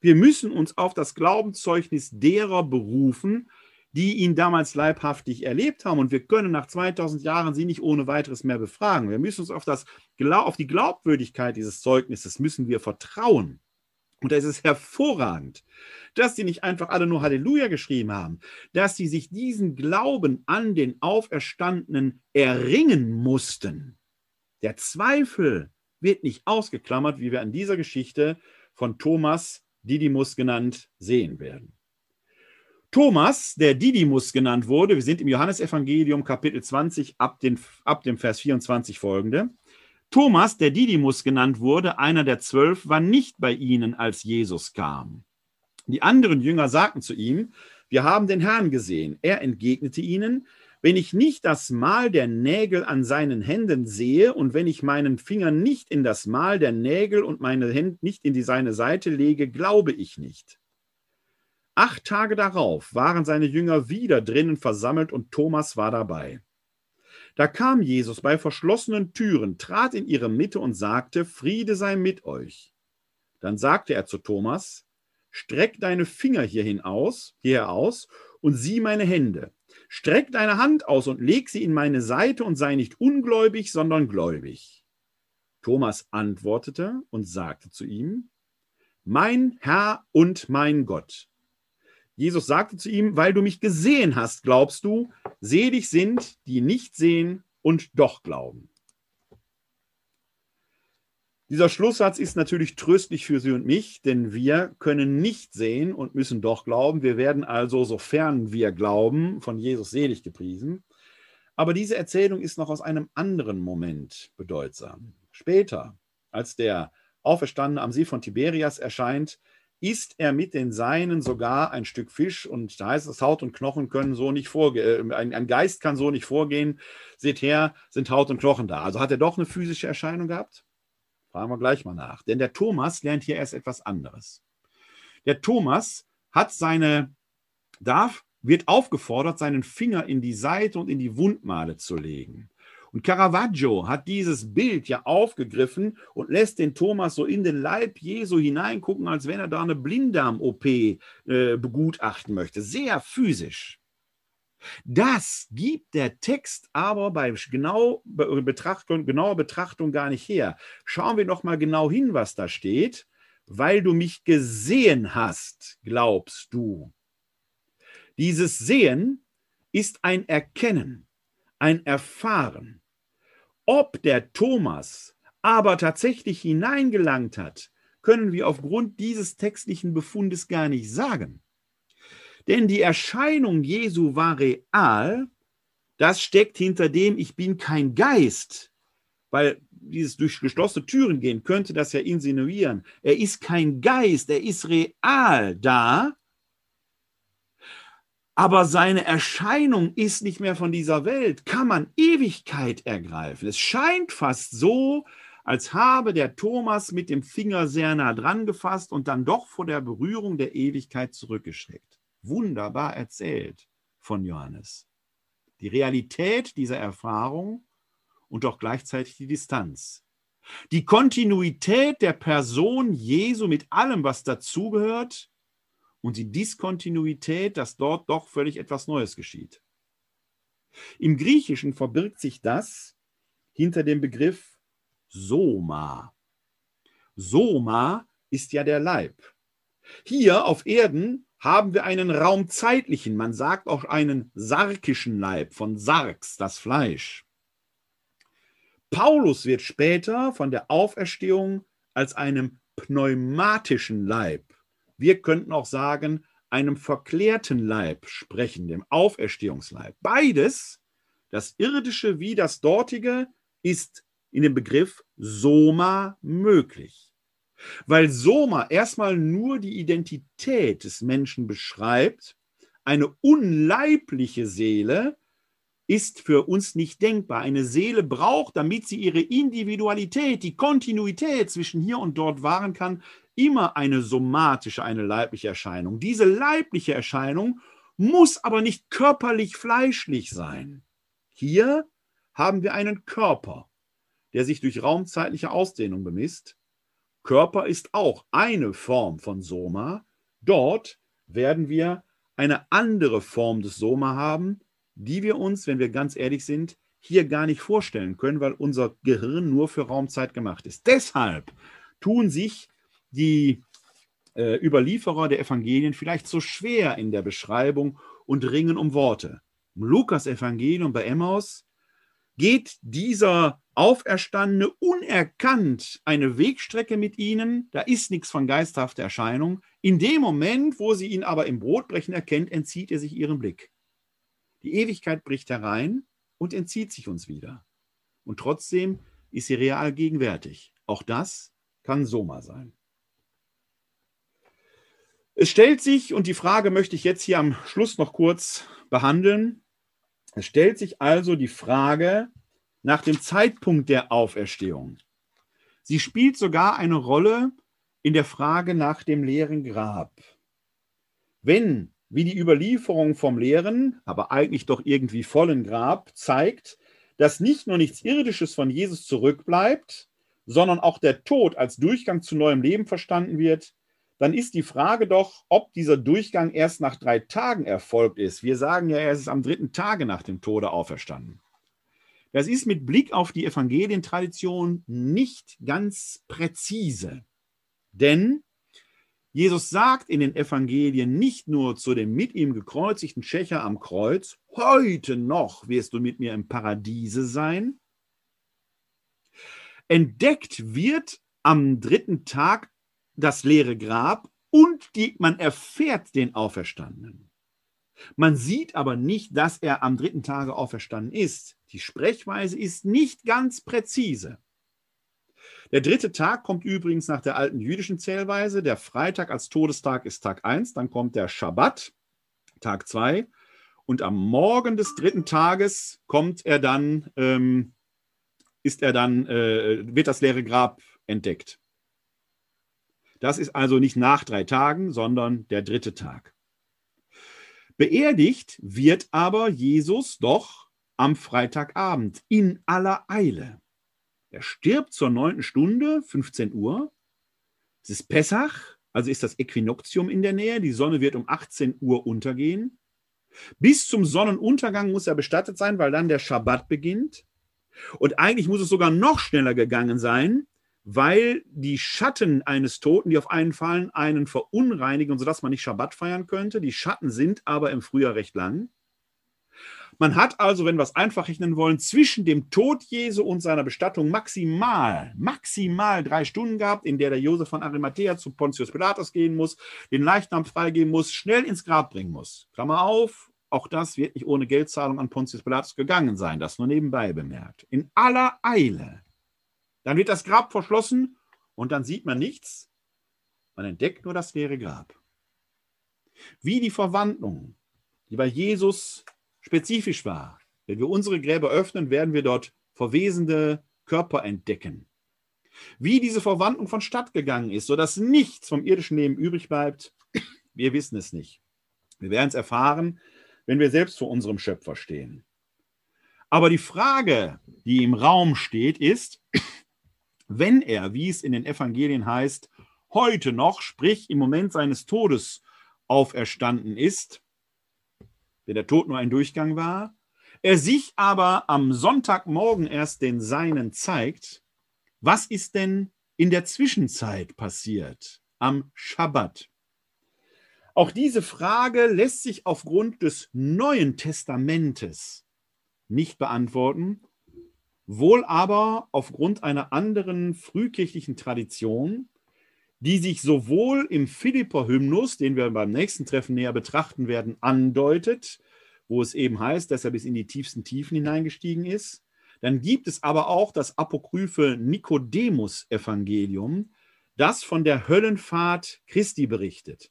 Wir müssen uns auf das Glaubenszeugnis derer berufen, die ihn damals leibhaftig erlebt haben. Und wir können nach 2000 Jahren sie nicht ohne weiteres mehr befragen. Wir müssen uns auf, das, auf die Glaubwürdigkeit dieses Zeugnisses müssen wir vertrauen. Und da ist es hervorragend, dass sie nicht einfach alle nur Halleluja geschrieben haben, dass sie sich diesen Glauben an den Auferstandenen erringen mussten. Der Zweifel wird nicht ausgeklammert, wie wir an dieser Geschichte von Thomas Didymus genannt, sehen werden. Thomas, der Didymus genannt wurde, wir sind im Johannesevangelium Kapitel 20 ab, den, ab dem Vers 24 folgende. Thomas, der Didymus genannt wurde, einer der zwölf, war nicht bei ihnen, als Jesus kam. Die anderen Jünger sagten zu ihm, wir haben den Herrn gesehen. Er entgegnete ihnen, wenn ich nicht das Mal der Nägel an seinen Händen sehe und wenn ich meinen Finger nicht in das Mal der Nägel und meine Hände nicht in die seine Seite lege, glaube ich nicht. Acht Tage darauf waren seine Jünger wieder drinnen versammelt und Thomas war dabei. Da kam Jesus bei verschlossenen Türen, trat in ihre Mitte und sagte, Friede sei mit euch. Dann sagte er zu Thomas, Streck deine Finger hierhin aus, hierher aus und sieh meine Hände Streck deine Hand aus und leg sie in meine Seite und sei nicht ungläubig, sondern gläubig. Thomas antwortete und sagte zu ihm, Mein Herr und mein Gott. Jesus sagte zu ihm, weil du mich gesehen hast, glaubst du, selig sind, die nicht sehen und doch glauben. Dieser Schlusssatz ist natürlich tröstlich für Sie und mich, denn wir können nicht sehen und müssen doch glauben. Wir werden also, sofern wir glauben, von Jesus selig gepriesen. Aber diese Erzählung ist noch aus einem anderen Moment bedeutsam. Später, als der Auferstandene am See von Tiberias erscheint, isst er mit den Seinen sogar ein Stück Fisch und da heißt es, Haut und Knochen können so nicht vorgehen, äh, ein, Geist kann so nicht vorgehen. Seht her, sind Haut und Knochen da. Also hat er doch eine physische Erscheinung gehabt? Fragen wir gleich mal nach. Denn der Thomas lernt hier erst etwas anderes. Der Thomas hat seine, darf, wird aufgefordert, seinen Finger in die Seite und in die Wundmale zu legen. Und Caravaggio hat dieses Bild ja aufgegriffen und lässt den Thomas so in den Leib Jesu hineingucken, als wenn er da eine Blinddarm-OP äh, begutachten möchte. Sehr physisch. Das gibt der Text aber bei genau Betrachtung, genauer Betrachtung gar nicht her. Schauen wir noch mal genau hin, was da steht. weil du mich gesehen hast, glaubst du. Dieses Sehen ist ein Erkennen, ein Erfahren. Ob der Thomas aber tatsächlich hineingelangt hat, können wir aufgrund dieses textlichen Befundes gar nicht sagen. Denn die Erscheinung Jesu war real, das steckt hinter dem, ich bin kein Geist, weil dieses durch geschlossene Türen gehen könnte das ja insinuieren. Er ist kein Geist, er ist real da, aber seine Erscheinung ist nicht mehr von dieser Welt, kann man Ewigkeit ergreifen. Es scheint fast so, als habe der Thomas mit dem Finger sehr nah dran gefasst und dann doch vor der Berührung der Ewigkeit zurückgeschreckt. Wunderbar erzählt von Johannes. Die Realität dieser Erfahrung und doch gleichzeitig die Distanz. Die Kontinuität der Person Jesu mit allem, was dazugehört, und die Diskontinuität, dass dort doch völlig etwas Neues geschieht. Im Griechischen verbirgt sich das hinter dem Begriff Soma. Soma ist ja der Leib. Hier auf Erden haben wir einen raumzeitlichen, man sagt auch einen sarkischen Leib, von Sarx, das Fleisch. Paulus wird später von der Auferstehung als einem pneumatischen Leib, wir könnten auch sagen, einem verklärten Leib sprechen, dem Auferstehungsleib. Beides, das irdische wie das dortige, ist in dem Begriff Soma möglich. Weil Soma erstmal nur die Identität des Menschen beschreibt, eine unleibliche Seele ist für uns nicht denkbar. Eine Seele braucht, damit sie ihre Individualität, die Kontinuität zwischen hier und dort wahren kann, immer eine somatische, eine leibliche Erscheinung. Diese leibliche Erscheinung muss aber nicht körperlich fleischlich sein. Hier haben wir einen Körper der sich durch raumzeitliche Ausdehnung bemisst. Körper ist auch eine Form von Soma. Dort werden wir eine andere Form des Soma haben, die wir uns, wenn wir ganz ehrlich sind, hier gar nicht vorstellen können, weil unser Gehirn nur für Raumzeit gemacht ist. Deshalb tun sich die äh, Überlieferer der Evangelien vielleicht so schwer in der Beschreibung und ringen um Worte. Im Lukas-Evangelium bei Emmaus geht dieser Auferstandene unerkannt eine Wegstrecke mit ihnen, da ist nichts von geisterhafter Erscheinung. In dem Moment, wo sie ihn aber im Brotbrechen erkennt, entzieht er sich ihrem Blick. Die Ewigkeit bricht herein und entzieht sich uns wieder. Und trotzdem ist sie real gegenwärtig. Auch das kann Soma sein. Es stellt sich, und die Frage möchte ich jetzt hier am Schluss noch kurz behandeln, es stellt sich also die Frage, nach dem Zeitpunkt der Auferstehung. Sie spielt sogar eine Rolle in der Frage nach dem leeren Grab. Wenn, wie die Überlieferung vom leeren, aber eigentlich doch irgendwie vollen Grab zeigt, dass nicht nur nichts Irdisches von Jesus zurückbleibt, sondern auch der Tod als Durchgang zu neuem Leben verstanden wird, dann ist die Frage doch, ob dieser Durchgang erst nach drei Tagen erfolgt ist. Wir sagen ja, er ist am dritten Tage nach dem Tode auferstanden. Das ist mit Blick auf die Evangelientradition nicht ganz präzise. Denn Jesus sagt in den Evangelien nicht nur zu dem mit ihm gekreuzigten Schächer am Kreuz, heute noch wirst du mit mir im Paradiese sein. Entdeckt wird am dritten Tag das leere Grab und die, man erfährt den Auferstandenen. Man sieht aber nicht, dass er am dritten Tage auferstanden ist. Die Sprechweise ist nicht ganz präzise. Der dritte Tag kommt übrigens nach der alten jüdischen Zählweise. Der Freitag als Todestag ist Tag 1, dann kommt der Schabbat, Tag 2. Und am Morgen des dritten Tages kommt er dann, ähm, ist er dann, äh, wird das leere Grab entdeckt. Das ist also nicht nach drei Tagen, sondern der dritte Tag. Beerdigt wird aber Jesus doch am Freitagabend in aller Eile. Er stirbt zur neunten Stunde, 15 Uhr. Es ist Pessach, also ist das Äquinoktium in der Nähe. Die Sonne wird um 18 Uhr untergehen. Bis zum Sonnenuntergang muss er bestattet sein, weil dann der Schabbat beginnt. Und eigentlich muss es sogar noch schneller gegangen sein, weil die Schatten eines Toten, die auf einen fallen, einen verunreinigen, sodass man nicht Schabbat feiern könnte. Die Schatten sind aber im Frühjahr recht lang. Man hat also, wenn wir es einfach rechnen wollen, zwischen dem Tod Jesu und seiner Bestattung maximal, maximal drei Stunden gehabt, in der der Josef von Arimathea zu Pontius Pilatus gehen muss, den Leichnam freigeben muss, schnell ins Grab bringen muss. Klammer auf, auch das wird nicht ohne Geldzahlung an Pontius Pilatus gegangen sein, das nur nebenbei bemerkt. In aller Eile. Dann wird das Grab verschlossen und dann sieht man nichts. Man entdeckt nur das leere Grab. Wie die Verwandlung, die bei Jesus spezifisch war. Wenn wir unsere Gräber öffnen, werden wir dort verwesende Körper entdecken. Wie diese Verwandlung vonstatt gegangen ist, sodass nichts vom irdischen Leben übrig bleibt, wir wissen es nicht. Wir werden es erfahren, wenn wir selbst vor unserem Schöpfer stehen. Aber die Frage, die im Raum steht, ist, wenn er, wie es in den Evangelien heißt, heute noch, sprich im Moment seines Todes auferstanden ist, wenn der Tod nur ein Durchgang war, er sich aber am Sonntagmorgen erst den Seinen zeigt, was ist denn in der Zwischenzeit passiert, am Schabbat? Auch diese Frage lässt sich aufgrund des Neuen Testamentes nicht beantworten, wohl aber aufgrund einer anderen frühkirchlichen Tradition, die sich sowohl im Philipper-Hymnus, den wir beim nächsten Treffen näher betrachten werden, andeutet, wo es eben heißt, dass er bis in die tiefsten Tiefen hineingestiegen ist. Dann gibt es aber auch das apokryphe Nikodemus-Evangelium, das von der Höllenfahrt Christi berichtet.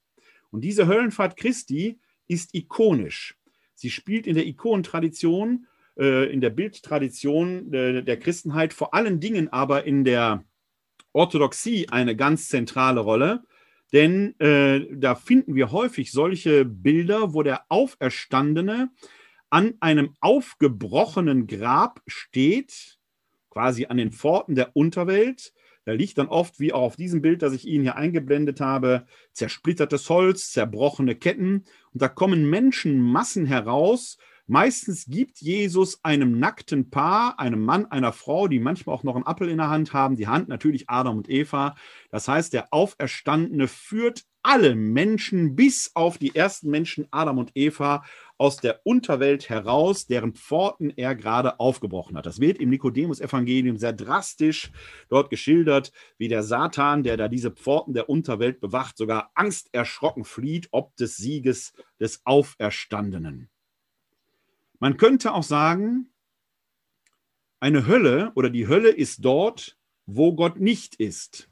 Und diese Höllenfahrt Christi ist ikonisch. Sie spielt in der Ikonentradition, äh, in der Bildtradition äh, der Christenheit, vor allen Dingen aber in der Orthodoxie eine ganz zentrale Rolle, denn äh, da finden wir häufig solche Bilder, wo der Auferstandene an einem aufgebrochenen Grab steht, quasi an den Pforten der Unterwelt. Da liegt dann oft, wie auch auf diesem Bild, das ich Ihnen hier eingeblendet habe, zersplittertes Holz, zerbrochene Ketten. Und da kommen Menschenmassen heraus, Meistens gibt Jesus einem nackten Paar, einem Mann, einer Frau, die manchmal auch noch einen Apfel in der Hand haben, die Hand natürlich Adam und Eva. Das heißt, der Auferstandene führt alle Menschen bis auf die ersten Menschen Adam und Eva aus der Unterwelt heraus, deren Pforten er gerade aufgebrochen hat. Das wird im Nikodemus-Evangelium sehr drastisch dort geschildert, wie der Satan, der da diese Pforten der Unterwelt bewacht, sogar angsterschrocken flieht, ob des Sieges des Auferstandenen. Man könnte auch sagen, eine Hölle oder die Hölle ist dort, wo Gott nicht ist.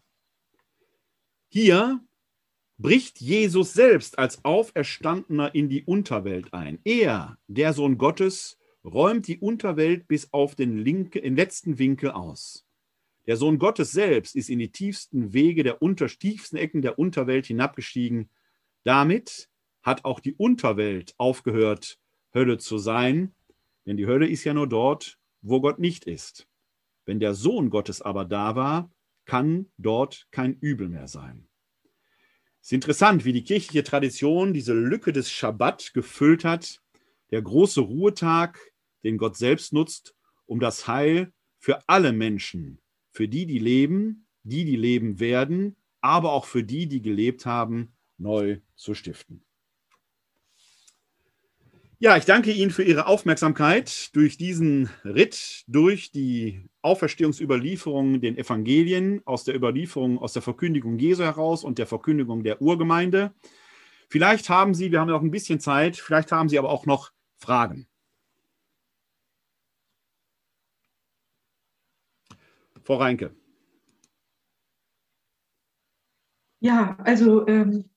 Hier bricht Jesus selbst als Auferstandener in die Unterwelt ein. Er, der Sohn Gottes, räumt die Unterwelt bis auf den, linke, den letzten Winkel aus. Der Sohn Gottes selbst ist in die tiefsten Wege der unter, tiefsten Ecken der Unterwelt hinabgestiegen. Damit hat auch die Unterwelt aufgehört, Hölle zu sein, denn die Hölle ist ja nur dort, wo Gott nicht ist. Wenn der Sohn Gottes aber da war, kann dort kein Übel mehr sein. Es ist interessant, wie die kirchliche Tradition diese Lücke des Schabbat gefüllt hat, der große Ruhetag, den Gott selbst nutzt, um das Heil für alle Menschen, für die, die leben, die, die leben werden, aber auch für die, die gelebt haben, neu zu stiften. Ja, ich danke Ihnen für Ihre Aufmerksamkeit durch diesen Ritt durch die Auferstehungsüberlieferung den Evangelien aus der Überlieferung, aus der Verkündigung Jesu heraus und der Verkündigung der Urgemeinde. Vielleicht haben Sie, wir haben noch ein bisschen Zeit, vielleicht haben Sie aber auch noch Fragen. Frau Reinke. Ja, also ähm,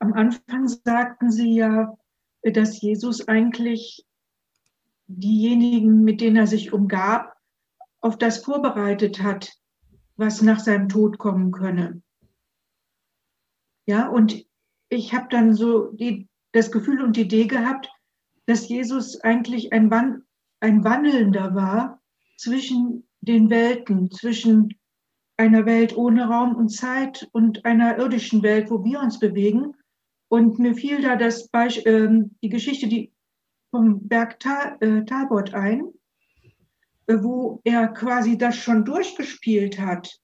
am Anfang sagten Sie ja, dass Jesus eigentlich diejenigen, mit denen er sich umgab, auf das vorbereitet hat, was nach seinem Tod kommen könne. Ja, und ich habe dann so die, das Gefühl und die Idee gehabt, dass Jesus eigentlich ein, Wan ein Wandelnder war zwischen den Welten, zwischen einer Welt ohne Raum und Zeit und einer irdischen Welt, wo wir uns bewegen. Und mir fiel da das Beispiel, äh, die Geschichte die vom Berg Ta äh, Tabor ein, äh, wo er quasi das schon durchgespielt hat,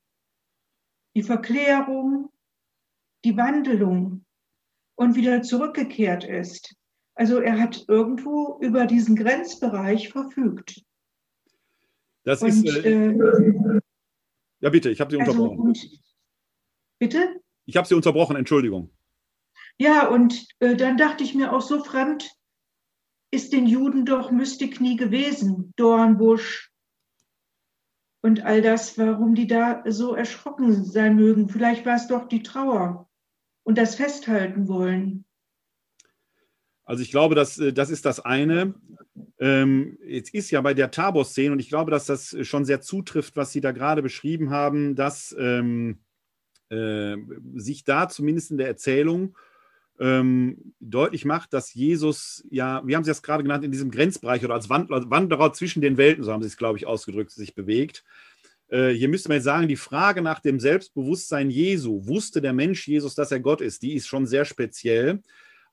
die Verklärung, die Wandelung und wieder zurückgekehrt ist. Also er hat irgendwo über diesen Grenzbereich verfügt. Das und, ist. Äh, äh, ja, bitte, ich habe Sie also, unterbrochen. Und, bitte? Ich habe Sie unterbrochen, Entschuldigung. Ja, und äh, dann dachte ich mir auch so fremd ist den Juden doch Mystik nie gewesen. Dornbusch und all das, warum die da so erschrocken sein mögen. Vielleicht war es doch die Trauer und das Festhalten wollen. Also ich glaube, dass, äh, das ist das eine. Ähm, jetzt ist ja bei der Tabor-Szene, und ich glaube, dass das schon sehr zutrifft, was Sie da gerade beschrieben haben, dass ähm, äh, sich da zumindest in der Erzählung ähm, deutlich macht, dass Jesus, ja, wie haben Sie das gerade genannt, in diesem Grenzbereich oder als Wanderer zwischen den Welten, so haben Sie es, glaube ich, ausgedrückt, sich bewegt. Äh, hier müsste man jetzt sagen, die Frage nach dem Selbstbewusstsein Jesu, wusste der Mensch Jesus, dass er Gott ist, die ist schon sehr speziell.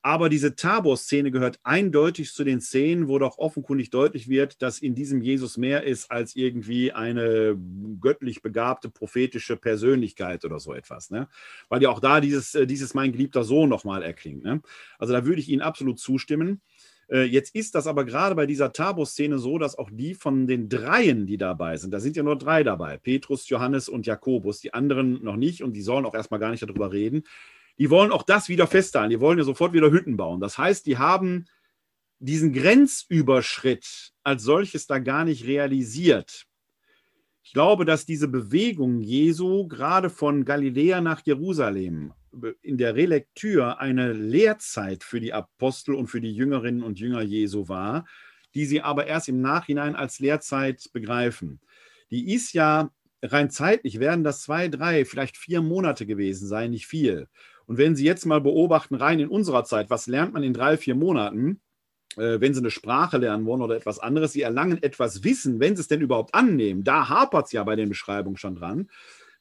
Aber diese Tabor-Szene gehört eindeutig zu den Szenen, wo doch offenkundig deutlich wird, dass in diesem Jesus mehr ist als irgendwie eine göttlich begabte prophetische Persönlichkeit oder so etwas. Ne? Weil ja auch da dieses, äh, dieses mein geliebter Sohn nochmal erklingt. Ne? Also da würde ich Ihnen absolut zustimmen. Äh, jetzt ist das aber gerade bei dieser Tabor-Szene so, dass auch die von den Dreien, die dabei sind, da sind ja nur drei dabei, Petrus, Johannes und Jakobus, die anderen noch nicht und die sollen auch erstmal gar nicht darüber reden, die wollen auch das wieder festhalten. Die wollen ja sofort wieder Hütten bauen. Das heißt, die haben diesen Grenzüberschritt als solches da gar nicht realisiert. Ich glaube, dass diese Bewegung Jesu gerade von Galiläa nach Jerusalem in der Relektür eine Lehrzeit für die Apostel und für die Jüngerinnen und Jünger Jesu war, die sie aber erst im Nachhinein als Lehrzeit begreifen. Die ist ja rein zeitlich, werden das zwei, drei, vielleicht vier Monate gewesen sein, nicht viel. Und wenn Sie jetzt mal beobachten, rein in unserer Zeit, was lernt man in drei, vier Monaten, äh, wenn Sie eine Sprache lernen wollen oder etwas anderes, Sie erlangen etwas Wissen, wenn Sie es denn überhaupt annehmen. Da hapert es ja bei den Beschreibungen schon dran.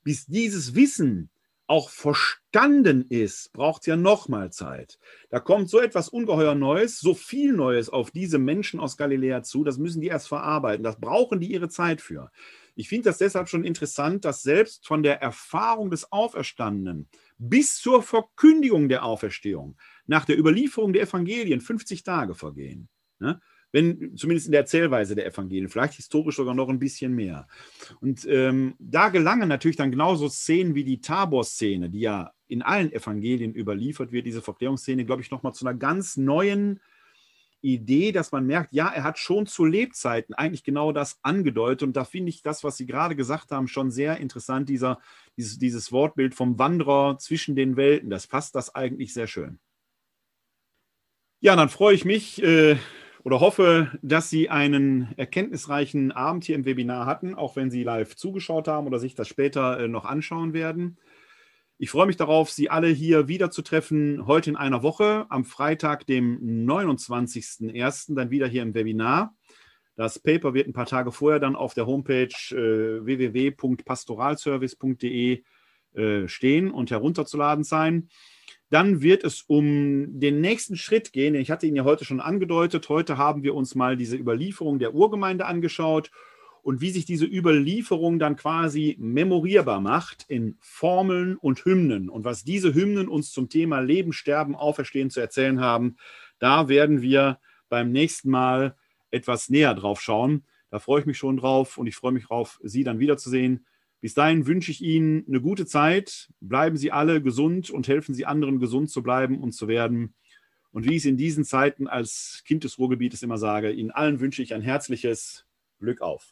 Bis dieses Wissen auch verstanden ist, braucht es ja nochmal Zeit. Da kommt so etwas ungeheuer Neues, so viel Neues auf diese Menschen aus Galiläa zu, das müssen die erst verarbeiten. Das brauchen die ihre Zeit für. Ich finde das deshalb schon interessant, dass selbst von der Erfahrung des Auferstandenen bis zur Verkündigung der Auferstehung nach der Überlieferung der Evangelien 50 Tage vergehen. Ne? Wenn, zumindest in der Erzählweise der Evangelien, vielleicht historisch sogar noch ein bisschen mehr. Und ähm, da gelangen natürlich dann genauso Szenen wie die Tabor-Szene, die ja in allen Evangelien überliefert wird, diese Verklärungsszene, glaube ich, nochmal zu einer ganz neuen Idee, dass man merkt, ja, er hat schon zu Lebzeiten eigentlich genau das angedeutet. Und da finde ich das, was Sie gerade gesagt haben, schon sehr interessant, dieser, dieses, dieses Wortbild vom Wanderer zwischen den Welten. Das passt das eigentlich sehr schön. Ja, dann freue ich mich äh, oder hoffe, dass Sie einen erkenntnisreichen Abend hier im Webinar hatten, auch wenn Sie live zugeschaut haben oder sich das später äh, noch anschauen werden. Ich freue mich darauf, Sie alle hier wiederzutreffen, heute in einer Woche, am Freitag, dem 29.01., dann wieder hier im Webinar. Das Paper wird ein paar Tage vorher dann auf der Homepage äh, www.pastoralservice.de äh, stehen und herunterzuladen sein. Dann wird es um den nächsten Schritt gehen. Ich hatte ihn ja heute schon angedeutet. Heute haben wir uns mal diese Überlieferung der Urgemeinde angeschaut und wie sich diese Überlieferung dann quasi memorierbar macht in Formeln und Hymnen. Und was diese Hymnen uns zum Thema Leben, Sterben, Auferstehen zu erzählen haben, da werden wir beim nächsten Mal etwas näher drauf schauen. Da freue ich mich schon drauf und ich freue mich drauf, Sie dann wiederzusehen. Bis dahin wünsche ich Ihnen eine gute Zeit. Bleiben Sie alle gesund und helfen Sie anderen, gesund zu bleiben und zu werden. Und wie ich es in diesen Zeiten als Kind des Ruhrgebietes immer sage, Ihnen allen wünsche ich ein herzliches Glück auf.